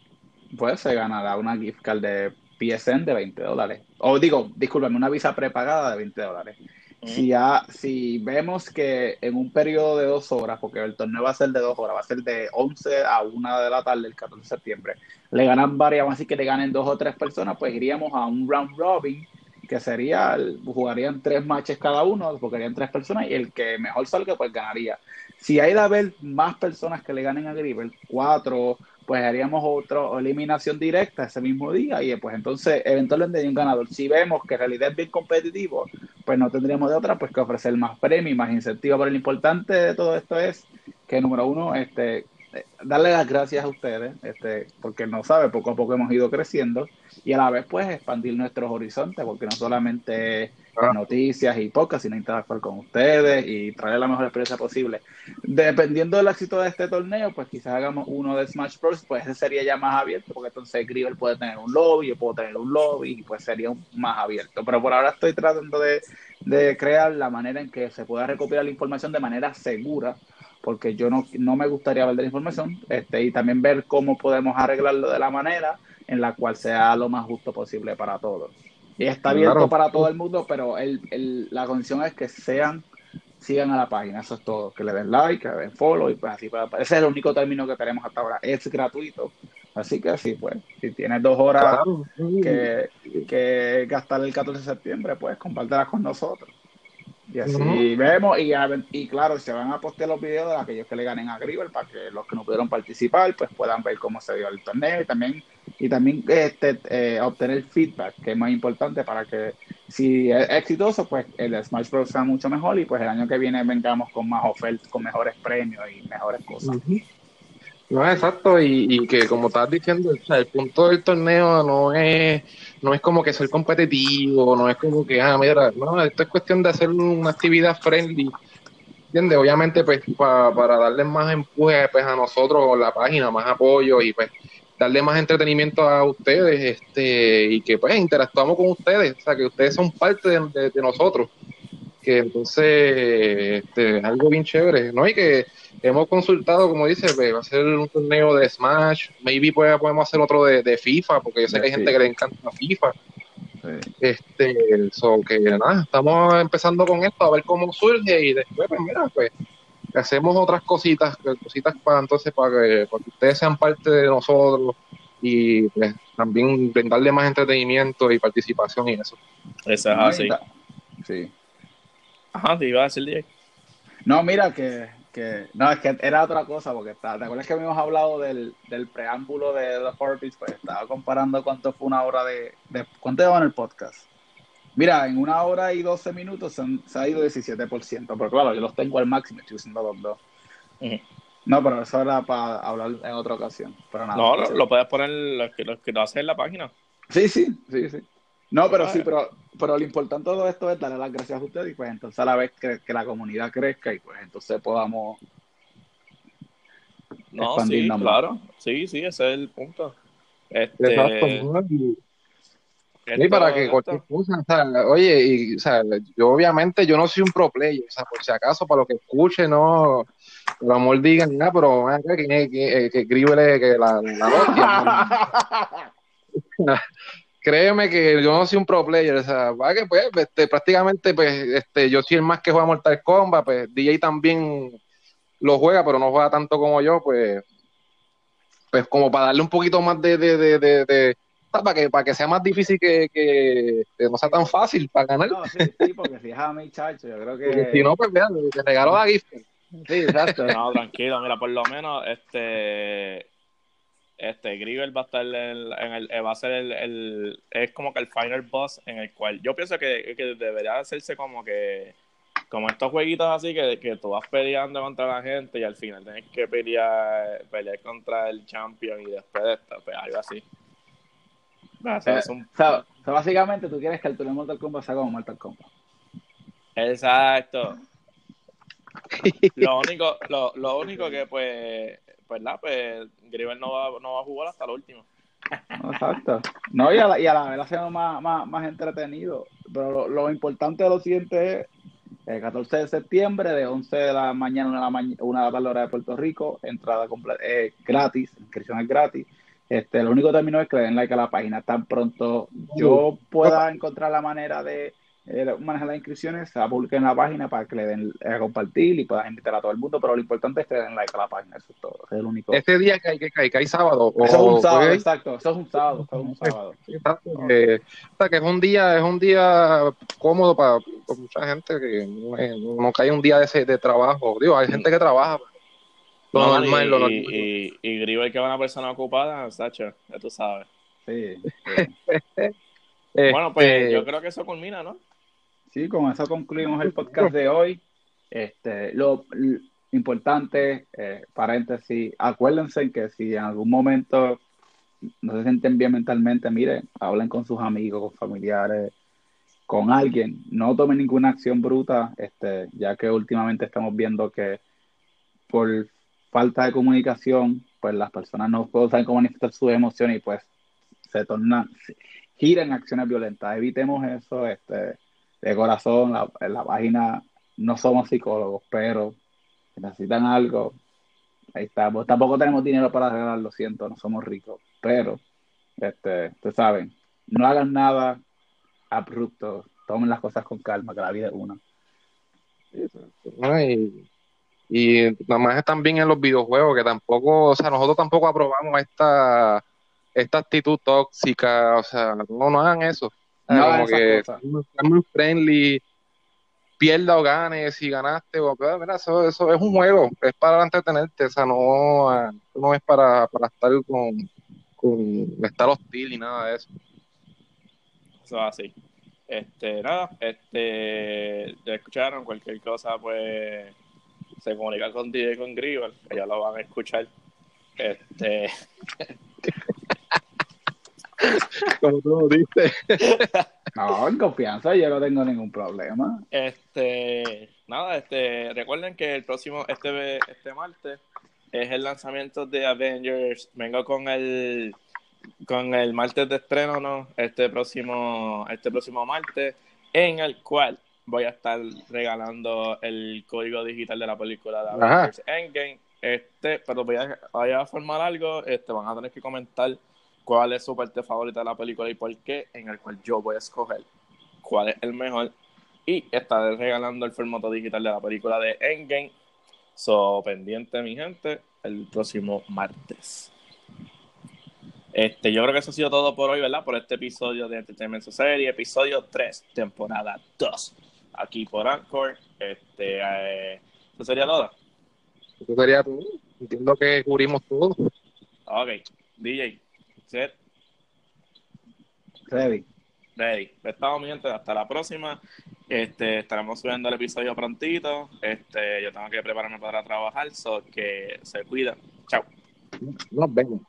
pues se ganará una gift card de PSN de 20 dólares. O digo, discúlpame, una visa prepagada de 20 dólares. Si, ya, si vemos que en un periodo de dos horas, porque el torneo va a ser de dos horas, va a ser de 11 a 1 de la tarde el 14 de septiembre, le ganan varias, así que le ganen dos o tres personas, pues iríamos a un round robin, que sería, jugarían tres matches cada uno, porque harían tres personas, y el que mejor salga, pues ganaría. Si hay de haber más personas que le ganen a Grivel, cuatro pues haríamos otra eliminación directa ese mismo día y pues entonces eventualmente hay un ganador. Si vemos que en realidad es bien competitivo, pues no tendríamos de otra pues que ofrecer más premios, más incentivos, pero lo importante de todo esto es que número uno, este, darle las gracias a ustedes, este, porque no sabe, poco a poco hemos ido creciendo y a la vez pues expandir nuestros horizontes, porque no solamente ah. noticias y pocas, sino interactuar con ustedes y traer la mejor experiencia posible. Dependiendo del éxito de este torneo, pues quizás hagamos uno de Smash Bros, pues ese sería ya más abierto, porque entonces Grivel puede tener un lobby, yo puedo tener un lobby y pues sería más abierto. Pero por ahora estoy tratando de, de crear la manera en que se pueda recopilar la información de manera segura porque yo no, no me gustaría ver la información este, y también ver cómo podemos arreglarlo de la manera en la cual sea lo más justo posible para todos. Y está abierto para todo el mundo, pero el, el, la condición es que sean sigan a la página, eso es todo, que le den like, que le den follow y pues así, pues, ese es el único término que tenemos hasta ahora, es gratuito, así que así pues, si tienes dos horas que, que gastar el 14 de septiembre, pues compártelas con nosotros. Y así vemos, y, y claro, se van a postear los videos de aquellos que le ganen a Grivel para que los que no pudieron participar pues puedan ver cómo se dio el torneo y también y también este eh, obtener feedback que es más importante para que si es exitoso pues el Smash Bros. sea mucho mejor y pues el año que viene vengamos con más ofertas con mejores premios y mejores cosas no exacto y, que como estás diciendo el punto del torneo no es no es como que ser competitivo, no es como que, ah, mira, no, esto es cuestión de hacer una actividad friendly, ¿entiendes? Obviamente, pues, para darle más empuje pues, a nosotros, la página, más apoyo y pues darle más entretenimiento a ustedes este y que pues interactuamos con ustedes, o sea, que ustedes son parte de, nosotros, que entonces este, es algo bien chévere, ¿no? Y que hemos consultado, como dice, pues, va a ser un torneo de Smash, maybe pues, podemos hacer otro de, FIFA, porque yo sé que hay gente que le encanta FIFA. Este, so que nada, estamos empezando con esto a ver cómo surge y después, pues mira, pues hacemos otras cositas, cositas para entonces para que, ustedes sean parte de nosotros y pues, también brindarle más entretenimiento y participación y eso. Eso es así. Sí. Ajá, te iba a decir Diego. No, mira que que no, es que era otra cosa, porque está, ¿te acuerdas que habíamos hablado del, del preámbulo de The Orbits? Pues estaba comparando cuánto fue una hora de, de ¿cuánto lleva en el podcast? Mira, en una hora y 12 minutos se, ha ido 17%, pero claro, yo los tengo al máximo, estoy usando los dos. No, pero eso era para hablar en otra ocasión. Pero nada, no, lo, puedes poner los que, los que lo hacen en la página. Sí, sí, sí, sí. No, pero sí, pero, pero lo importante de todo esto es darle las gracias a ustedes y pues entonces a la vez que, la comunidad crezca y pues entonces podamos no, sí, claro. Sí, sí, ese es el punto. Este, Exacto. Y para que cualquier cosa, o sea, oye, y, o sea, yo obviamente yo no soy un pro player, o sea, por si acaso, para lo que escuche, no, por amor digan nada, pero que, que, que, que, que la, la [LAUGHS] [LAUGHS] créeme que yo no soy un pro player, o sea, va que pues, este, prácticamente, pues, este, yo soy el más que juega Mortal Kombat, pues, DJ también lo juega, pero no juega tanto como yo, pues, pues, como para darle un poquito más de, de, de, de, para que, para que sea más difícil que, que, no sea tan fácil para ganar. No, sí, sí, porque si es a mi chacho, yo creo que... si no, pues, vean, te regalo a gift. Sí, exacto. [LAUGHS] No, tranquilo, mira, por lo menos, este este Grivel va a estar en, el, va a ser el, es como que el final boss en el cual yo pienso que, debería hacerse como que como estos jueguitos así que, que tú vas peleando contra la gente y al final tienes que pelear pelear contra el champion y después de esto, pues algo así. Eh, o, sea, básicamente tú quieres que el torneo Mortal Kombat sea como Mortal Kombat. Exacto. lo único, lo, lo único que pues ¿verdad? Pues Grivel no va, no va a jugar hasta el último. [LAUGHS] Exacto. No, y a la, y a la vez sido más, más, más entretenido. Pero lo, importante de lo siguiente es el 14 de septiembre, de 11 de la mañana a la, mañana, una de la tarde hora de Puerto Rico, entrada completa, eh, gratis, inscripción es gratis. Este, lo único término es que le den like a la página. Tan pronto yo pueda encontrar la manera de manejar las inscripciones, se va a publicar en la página para que le den a compartir y puedan invitar a todo el mundo, pero lo importante es que le den like a la página, eso es todo, es el único. Este día que hay, que hay, que hay sábado. O, eso es un sábado, exacto, eso es un sábado, eso es un sábado. Exacto, o sea, que es un día, es un día cómodo para, mucha gente que no, cae un día de, de trabajo, digo, hay gente que trabaja, Lo mano, normal, y, lo y, normal. y, que es una persona ocupada, Sacho, ya tú sabes. Sí, sí. [LAUGHS] Bueno, pues Este, yo creo que eso culmina, ¿no? Sí, con eso concluimos el podcast de hoy. Este, lo, importante, eh, paréntesis, acuérdense que si en algún momento no se sienten bien mentalmente, miren, hablen con sus amigos, con familiares, con alguien. No tomen ninguna acción bruta, este, ya que últimamente estamos viendo que por falta de comunicación, pues las personas no saber cómo manifestar sus emociones y pues se tornan, giran acciones violentas. Evitemos eso, este, de corazón, la, en la página no somos psicólogos, pero si necesitan algo, ahí estamos. Tampoco tenemos dinero para regalar, lo siento, no somos ricos, pero, este, ustedes saben, no hagan nada abrupto, tomen las cosas con calma, que la vida es una. Y, y nada más también en los videojuegos, que tampoco, o sea, nosotros tampoco aprobamos esta, esta actitud tóxica, o sea, no, no hagan eso. No como que cosas. sean muy friendly, pierda o gane, si ganaste, o, pero, mira, eso, eso es un juego, es para entretenerte, o sea, no, ah, no es para, para estar con, con estar hostil y nada de eso. Eso es así. Este, nada, este, ya escucharon cualquier cosa, pues se comunica con DJ con Grieber, que ya lo van a escuchar. Este, [LAUGHS] [LAUGHS] Como tú lo dices. [LAUGHS] No, en confianza, yo no tengo ningún problema. este, nada, este, recuerden que el próximo, este, este martes, es el lanzamiento de Avengers. Vengo con el con el martes de estreno, ¿no? Este próximo, este próximo martes, en el cual voy a estar regalando el código digital de la película de Ajá. Avengers Endgame. Este, pero voy a, voy a formar algo, este, van a tener que comentar cuál es su parte favorita de la película y por qué, en el cual yo voy a escoger cuál es el mejor. Y estaré regalando el formato digital de la película de Endgame. So, pendiente, mi gente, el próximo martes. Este, yo creo que eso ha sido todo por hoy, ¿verdad? Por este episodio de Entertainment Society, episodio 3, temporada 2, aquí por Anchor. Este, eh, eso sería todo. Eso sería todo. Entiendo que cubrimos todo. Ok, DJ, set, Ready. ready. Estamos, mi gente, hasta la próxima. Este, estaremos subiendo el episodio prontito. Este, yo tengo que prepararme para trabajar, so que se cuidan. Chao. Nos vemos.